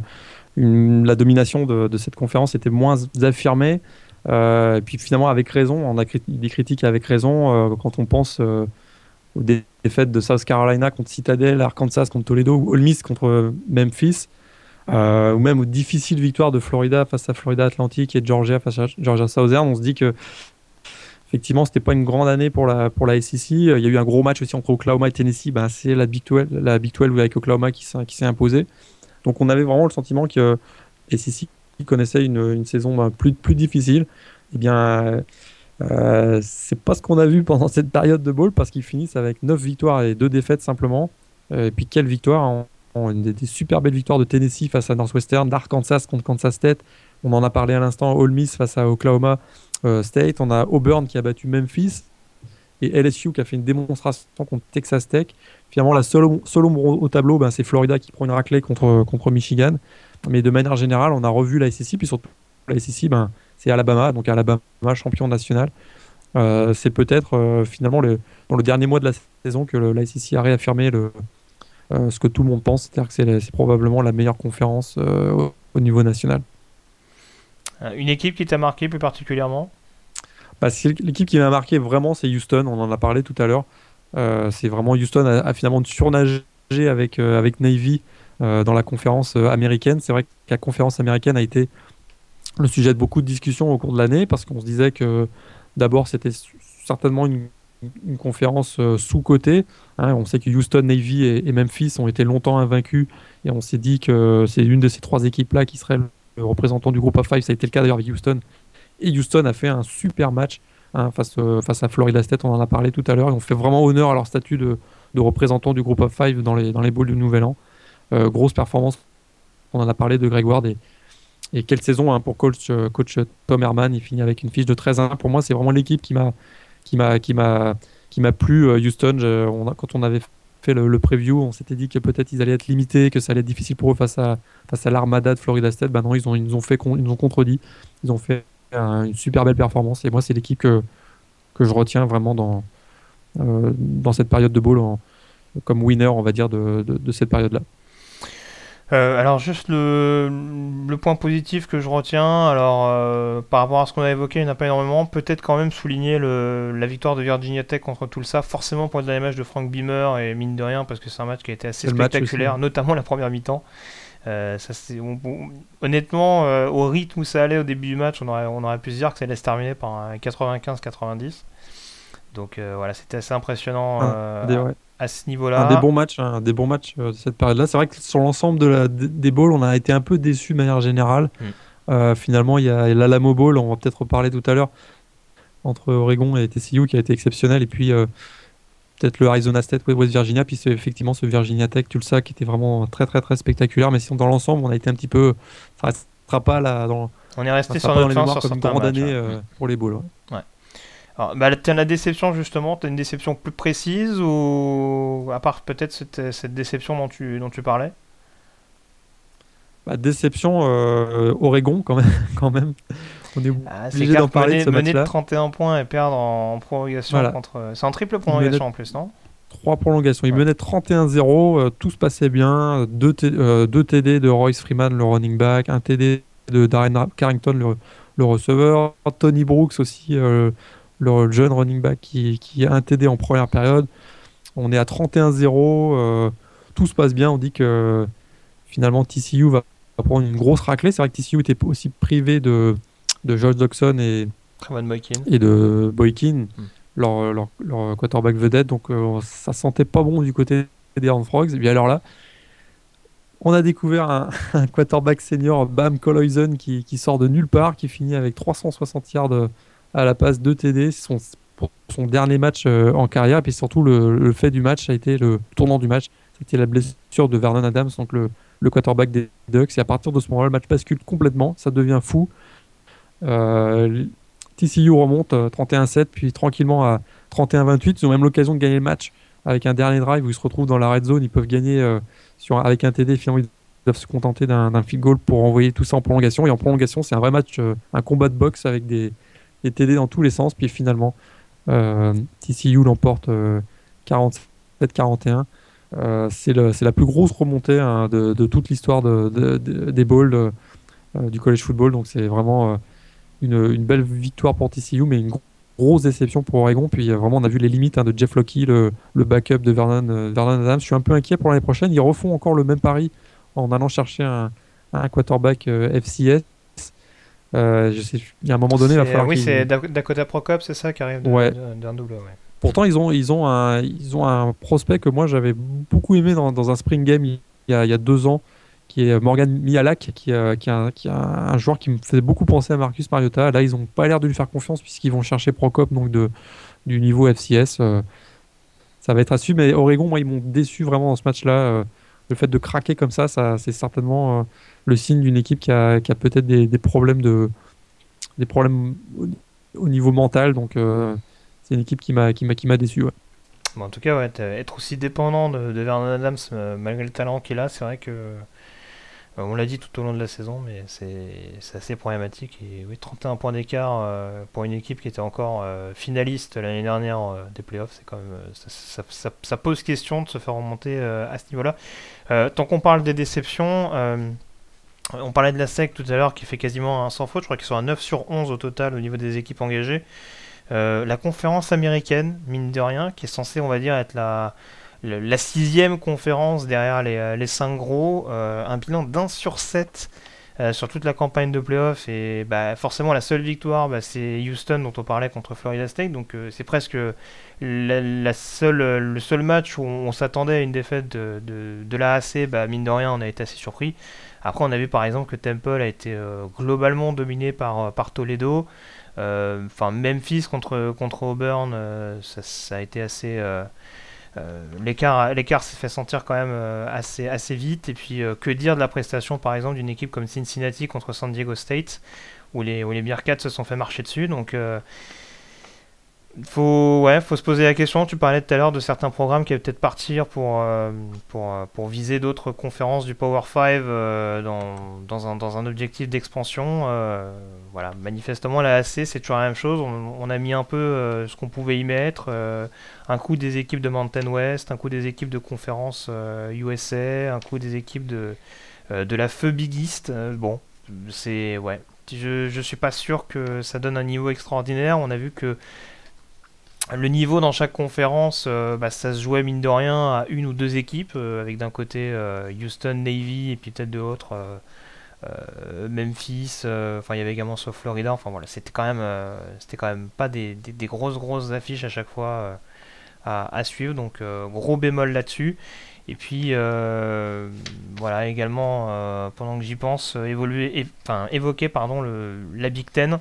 la domination de, de, cette conférence était moins affirmée. Euh, et puis finalement, avec raison, on a des critiques avec raison euh, quand on pense euh, aux défaites de South Carolina contre Citadel, Arkansas contre Toledo ou Ole Miss contre Memphis. ou même aux difficiles victoires de Florida face à Florida Atlantic et Georgia face à Georgia Southern, on se dit que effectivement c'était pas une grande année pour la pour SEC. Il y a eu un gros match aussi entre Oklahoma et Tennessee. Ben, c'est la Big 12, la Big 12 avec Oklahoma qui s'est imposée. Donc on avait vraiment le sentiment que SEC qui connaissait une, une saison ben, plus, difficile, eh bien, euh, c'est pas ce qu'on a vu pendant cette période de bowl parce qu'ils finissent avec 9 victoires et 2 défaites simplement. Euh, et puis, quelle victoire hein. des, super belles victoires de Tennessee face à Northwestern, d'Arkansas contre Kansas State. On en a parlé à l'instant, Ole Miss face à Oklahoma euh, State. On a Auburn qui a battu Memphis et LSU qui a fait une démonstration contre Texas Tech. Finalement, la seule, ombre au tableau, ben, c'est Florida qui prend une raclée contre Michigan. Mais de manière générale, on a revu la SEC, puis surtout la SEC, ben, c'est Alabama, donc Alabama champion national. Euh, c'est peut-être euh, finalement le, dans le dernier mois de la saison que le, la SEC a réaffirmé le, euh, ce que tout le monde pense, c'est-à-dire que c'est probablement la meilleure conférence au, au, niveau national. Une équipe qui t'a marqué plus particulièrement? Bah, L'équipe qui m'a marqué vraiment, c'est Houston, on en a parlé tout à l'heure. c'est vraiment Houston a, a, finalement surnagé avec, avec Navy dans la conférence euh, américaine. C'est vrai que la conférence américaine a été le sujet de beaucoup de discussions au cours de l'année parce qu'on se disait que d'abord c'était certainement une, conférence euh, sous-cotée. Hein. on sait que Houston, Navy et, Memphis ont été longtemps invaincus et on s'est dit que c'est une de ces trois équipes-là qui serait le représentant du groupe of five. Ça a été le cas d'ailleurs avec Houston. Et Houston a fait un super match hein, face, face à Florida State, on en a parlé tout à l'heure. Ils ont fait vraiment honneur à leur statut de, de représentant du groupe of five dans les, dans les bowls du Nouvel An. Euh, grosse performance. On en a parlé de Greg Ward et, quelle saison hein, pour coach, euh, coach Tom Herman. Il finit avec une fiche de 13-1. Pour moi, c'est vraiment l'équipe qui m'a plu. Houston, quand on avait fait le, preview, on s'était dit que peut-être ils allaient être limités, que ça allait être difficile pour eux face à, face à l'armada de Florida State. Ben non, ils, ont, ils, ont fait, ils ont contredit. Ils ont fait une super belle performance. Et moi, c'est l'équipe que, que je retiens vraiment dans, euh, dans cette période de bowl comme winner, on va dire, de, de cette période-là. Euh, alors juste le, le, point positif que je retiens, alors euh, par rapport à ce qu'on a évoqué, il n'y en a pas énormément, peut-être quand même souligner le, la victoire de Virginia Tech contre Tulsa, forcément pour le dernier match de Frank Beamer et mine de rien parce que c'est un match qui a été assez spectaculaire, notamment la première mi-temps. Euh, ça, honnêtement, au rythme où ça allait au début du match, on aurait, on aurait pu se dire que ça allait se terminer par un 95-90. Donc voilà, c'était assez impressionnant. Ah, à ce niveau-là. Un des bons matchs, un des bons matchs euh, de cette période-là. C'est vrai que sur l'ensemble de la, des bowls, on a été un peu déçus de manière générale. Mm. Euh, finalement, il y a l'Alamo Bowl, on va peut-être reparler tout à l'heure, entre Oregon et TCU qui a été exceptionnel. Et puis euh, peut-être le Arizona State, West Virginia, puis c'est effectivement ce Virginia Tech, Tulsa qui était vraiment très très très spectaculaire. Mais sinon, dans l'ensemble, on a été un petit peu. Ça restera pas là dans. On est resté sur notre fin sur comme une grande année mm. pour les bowls. Ouais. Bah, as la déception justement, as une déception plus précise ou à part peut-être cette, cette, déception dont tu, dont tu parlais? Bah, Déception euh, Oregon quand même. quand même. On est ah, obligé d'en parler mener, de, 31 points et perdre en, prolongation contre. C'est en triple prolongation en plus, non? Trois prolongations. Il menait 31-0, euh, tout se passait bien. Deux, euh, deux, TD de Royce Freeman, le running back, un TD de Darren Carrington, le, le receveur. Tony Brooks aussi, le jeune running back qui, qui, a un TD en première période. On est à 31-0, euh, tout se passe bien. On dit que finalement TCU va, prendre une grosse raclée. C'est vrai que TCU était aussi privé de, de Josh Doxson et, et de Boykin, hmm. leur, leur, quarterback vedette. Donc euh, ça sentait pas bon du côté des Horned Frogs. Et bien alors là, on a découvert un, quarterback senior, Bam Coloisen, qui, qui, sort de nulle part, qui finit avec 360 yards à la passe de TD. Son, son dernier match euh, en carrière. Et puis surtout, le, fait du match a été le tournant du match. C'était la blessure de Vernon Adams, donc le, quarterback des Ducks. Et à partir de ce moment-là, le match bascule complètement. Ça devient fou. Euh, TCU remonte 31-7, euh, puis tranquillement à 31-28. Ils ont même l'occasion de gagner le match avec un dernier drive où ils se retrouvent dans la red zone. Ils peuvent gagner sur, avec un TD. Finalement, ils doivent se contenter d'un field goal pour envoyer tout ça en prolongation. Et en prolongation, c'est un vrai match, un combat de boxe avec des, est aidé dans tous les sens. Puis finalement, euh, TCU l'emporte 47-41. Euh, euh, c'est la plus grosse remontée hein, de, toute l'histoire de, des bowls du college football. Donc c'est vraiment une, belle victoire pour TCU, mais une grosse déception pour Oregon. Puis vraiment, on a vu les limites hein, de Jeff Locke, le, backup de Vernon, Vernon, Adams. Je suis un peu inquiet pour l'année prochaine. Ils refont encore le même pari en allant chercher un, un quarterback FCS. Euh, je sais, il y a un moment donné, il va falloir. Oui, c'est Dakota Prokop, c'est ça qui arrive d'un double. Ouais. Pourtant, ils ont, ils, ont un, ils ont un prospect que moi j'avais beaucoup aimé dans, dans, un spring game il y, a, il y a deux ans, qui est Morgan Mialak, qui, euh, qui, a, qui a un joueur qui me faisait beaucoup penser à Marcus Mariota. Là, ils n'ont pas l'air de lui faire confiance puisqu'ils vont chercher Prokop donc de, du niveau FCS. Euh, ça va être à suivre, mais Oregon, moi, ils m'ont déçu vraiment dans ce match-là. le fait de craquer comme ça, ça c'est certainement le signe d'une équipe qui a, qui a peut-être des, des, problèmes de des problèmes au, niveau mental. Donc euh, c'est une équipe qui m'a qui m'a déçu. Ouais. en tout cas, être aussi dépendant de, de Vernon Adams euh, malgré le talent qu'il a, c'est vrai que euh, on l'a dit tout au long de la saison, mais c'est assez problématique. Et oui, 31 points d'écart pour une équipe qui était encore finaliste l'année dernière des playoffs, c'est quand même ça, pose question de se faire remonter à ce niveau-là. tant qu'on parle des déceptions, on parlait de la SEC tout à l'heure qui fait quasiment un sans faute, je crois qu'ils sont à 9 sur 11 au total au niveau des équipes engagées. Euh, la conférence américaine, mine de rien, qui est censée, on va dire, être la, la sixième conférence derrière les, euh, les 5 gros, euh, un bilan d'un sur 7 sur toute la campagne de playoff. Et bah, forcément la seule victoire bah, c'est Houston dont on parlait contre Florida State. Donc c'est presque la, le seul match où on, s'attendait à une défaite de, de, de l'AAC bah, mine de rien on a été assez surpris après, on a vu par exemple que Temple a été euh, globalement dominé par, euh, par Toledo. Euh, enfin, Memphis contre, contre Auburn, ça, a été assez. l'écart s'est fait sentir quand même assez assez vite et puis que dire de la prestation par exemple d'une équipe comme Cincinnati contre San Diego State où les où les Bearcats se sont fait marcher dessus donc faut, ouais, faut se poser la question. Tu parlais tout à l'heure de certains programmes qui allaient peut-être partir pour, euh, euh, pour viser d'autres conférences du Power 5 euh, dans, dans, un, dans un objectif d'expansion. voilà, manifestement, la AC, c'est toujours la même chose. On, on a mis un peu ce qu'on pouvait y mettre. un coup des équipes de Mountain West, un coup des équipes de conférences USA, un coup des équipes de, de la feu Big East. bon, c'est. Ouais. Je, je suis pas sûr que ça donne un niveau extraordinaire. On a vu que le niveau dans chaque conférence, euh, bah, ça se jouait mine de rien à une ou deux équipes, euh, avec d'un côté euh, Houston, Navy et puis peut-être de l'autre Memphis. Enfin, il y avait également sur Florida. Enfin voilà, c'était quand même, quand même pas des, grosses grosses affiches à chaque fois à, suivre. Donc gros bémol là-dessus. Et puis voilà également pendant que j'y pense, évoluer, enfin évoquer pardon le, la Big Ten.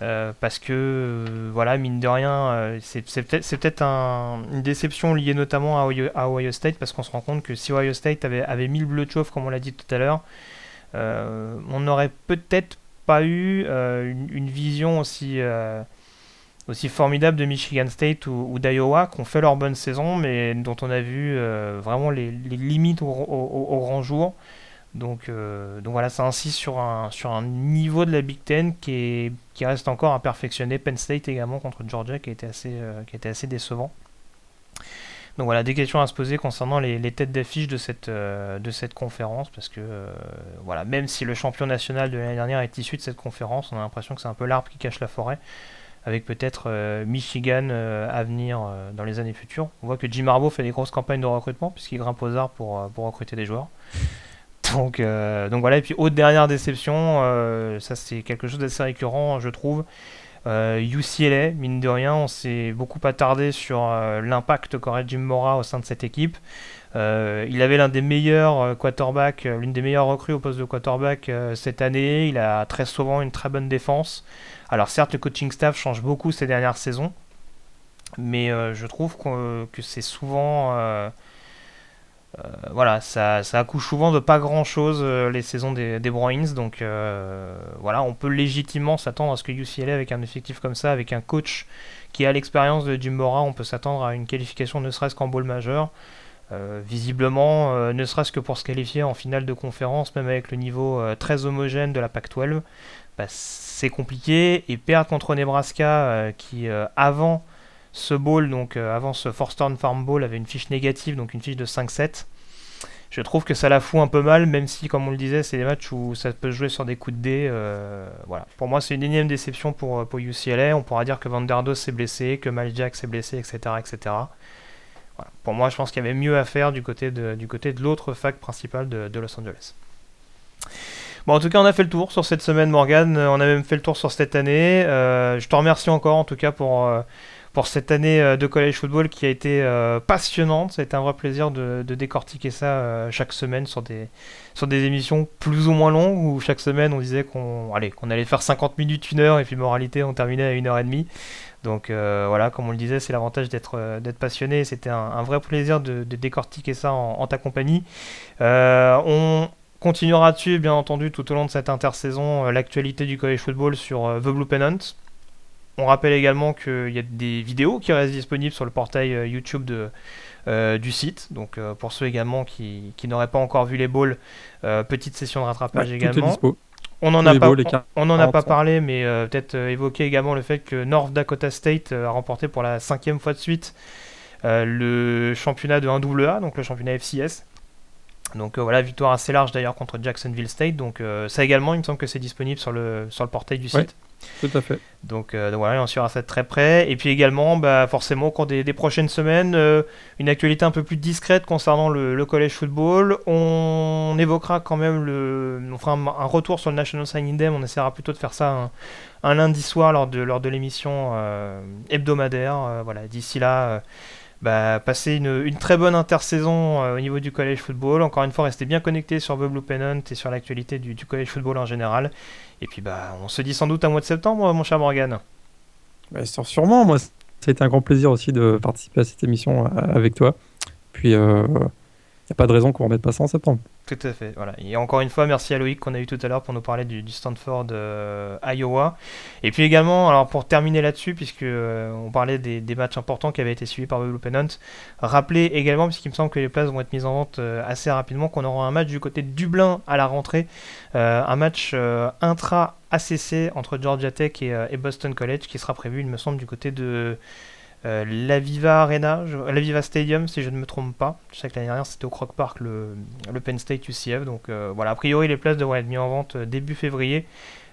Euh, parce que, euh, voilà, mine de rien, euh, c'est peut-être une déception liée notamment à Ohio, State, parce qu'on se rend compte que si Ohio State avait, avait mis le bleu de chauffe, comme on l'a dit tout à l'heure, on n'aurait peut-être pas eu une, vision aussi, aussi formidable de Michigan State ou, d'Iowa, qui ont fait leur bonne saison, mais dont on a vu vraiment les, limites au grand jour. Donc, euh, donc voilà, ça insiste sur un, sur un niveau de la Big Ten qui, est, qui reste encore à perfectionner. Penn State également contre Georgia qui a été assez, euh, assez décevant. Donc voilà, des questions à se poser concernant les, têtes d'affiche de cette, euh, de cette conférence, parce que voilà, même si le champion national de l'année dernière est issu de cette conférence, on a l'impression que c'est un peu l'arbre qui cache la forêt, avec peut-être Michigan à venir dans les années futures. On voit que Jim Harbaugh fait des grosses campagnes de recrutement, puisqu'il grimpe aux arbres pour, pour recruter des joueurs. Donc, euh, donc voilà, et puis autre dernière déception, euh, ça c'est quelque chose d'assez récurrent, je trouve. Euh, UCLA, mine de rien, on s'est beaucoup attardé sur l'impact qu'aurait Jim Mora au sein de cette équipe. il avait l'un des meilleurs quarterbacks, l'une des meilleures recrues au poste de quarterback cette année. Il a très souvent une très bonne défense. Alors certes, le coaching staff change beaucoup ces dernières saisons, mais je trouve que, c'est souvent euh, voilà, ça, ça, accouche souvent de pas grand chose euh, les saisons des, des Bruins. Donc euh, voilà, on peut légitimement s'attendre à ce que UCLA, avec un effectif comme ça, avec un coach qui a l'expérience de Jim Mora, on peut s'attendre à une qualification ne serait-ce qu'en bowl majeur. visiblement, ne serait-ce que pour se qualifier en finale de conférence, même avec le niveau très homogène de la PAC-12, bah, c'est compliqué. Et perdre contre Nebraska, qui avant ce bowl, donc euh, avant ce Forstern Farm Bowl, avait une fiche négative, donc une fiche de 5-7. Je trouve que ça la fout un peu mal, même si, comme on le disait, c'est des matchs où ça peut jouer sur des coups de dés. Euh, voilà. Pour moi, c'est une énième déception pour, pour UCLA. On pourra dire que Vanderdos s'est blessé, que Maljack s'est blessé, etc. etc. Pour moi, je pense qu'il y avait mieux à faire du côté de, du côté de l'autre fac principale de, Los Angeles. Bon, en tout cas, on a fait le tour sur cette semaine, Morgan. On a même fait le tour sur cette année. Euh, je te remercie encore, en tout cas, pour pour cette année euh, de college football qui a été euh, passionnante. Ça a été un vrai plaisir de, décortiquer ça euh, chaque semaine sur des, émissions plus ou moins longues où chaque semaine on disait qu'on allait faire 50 minutes, une heure et puis moralité on terminait à une heure et demie. Donc voilà, comme on le disait, c'est l'avantage d'être d'être passionné. C'était un, vrai plaisir de, décortiquer ça en, ta compagnie. on continuera dessus, bien entendu, tout au long de cette intersaison, l'actualité du college football sur The Blue Pennant. On rappelle également qu'il y a des vidéos qui restent disponibles sur le portail euh, YouTube de, euh, du site. Donc euh, pour ceux également qui, n'auraient pas encore vu les balls, petite session de rattrapage également. On n'en a, pas, on, en a pas parlé, mais peut-être évoquer également le fait que North Dakota State a remporté pour la cinquième fois de suite le championnat de 1AA, donc le championnat FCS. Donc voilà, victoire assez large d'ailleurs contre Jacksonville State. Donc ça également, il me semble que c'est disponible sur le, sur le portail du site. Tout à fait. Donc, euh, voilà, on suivra ça de très près. Et puis également, bah, forcément, au cours des, prochaines semaines, euh, une actualité un peu plus discrète concernant le, collège football. On, évoquera quand même le. On fera un, retour sur le National Signing Day. On essaiera plutôt de faire ça un, lundi soir lors de, lors de l'émission euh, hebdomadaire. voilà, d'ici là bah, passer une, très bonne intersaison euh, au niveau du college football. Encore une fois, restez bien connectés sur The Blue Pennant et sur l'actualité du, college football en général. Et puis, bah, on se dit sans doute un mois de septembre, mon cher Morgan. Bah, sûrement, moi, ça a été un grand plaisir aussi de participer à cette émission euh, avec toi. Puis, euh, n'y a pas de raison qu'on ne remette pas ça en septembre. Tout à fait. Voilà. Et encore une fois, merci à Loïc qu'on a eu tout à l'heure pour nous parler du, Stanford euh, Iowa. Et puis également, alors pour terminer là-dessus, puisque euh, on parlait des, matchs importants qui avaient été suivis par Blue Pennant, rappelez également, puisqu'il me semble que les places vont être mises en vente euh, assez rapidement, qu'on aura un match du côté de Dublin à la rentrée, un match intra ACC entre Georgia Tech et, Boston College qui sera prévu, il me semble, du côté de euh, L'Aviva Arena, l'Aviva Stadium, si je ne me trompe pas. Je sais que l'année dernière c'était au Croc Park, le, Penn State UCF. Donc euh, voilà, a priori les places devraient être mises en vente euh, début février.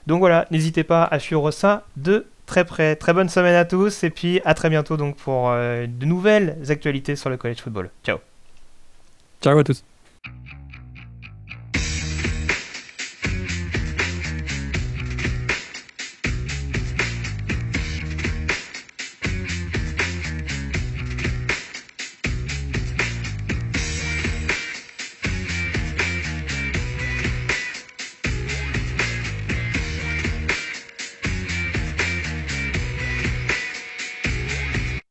Donc voilà, n'hésitez pas à suivre ça de très près. Très bonne semaine à tous et puis à très bientôt donc pour de nouvelles actualités sur le college football. Ciao. Ciao à tous.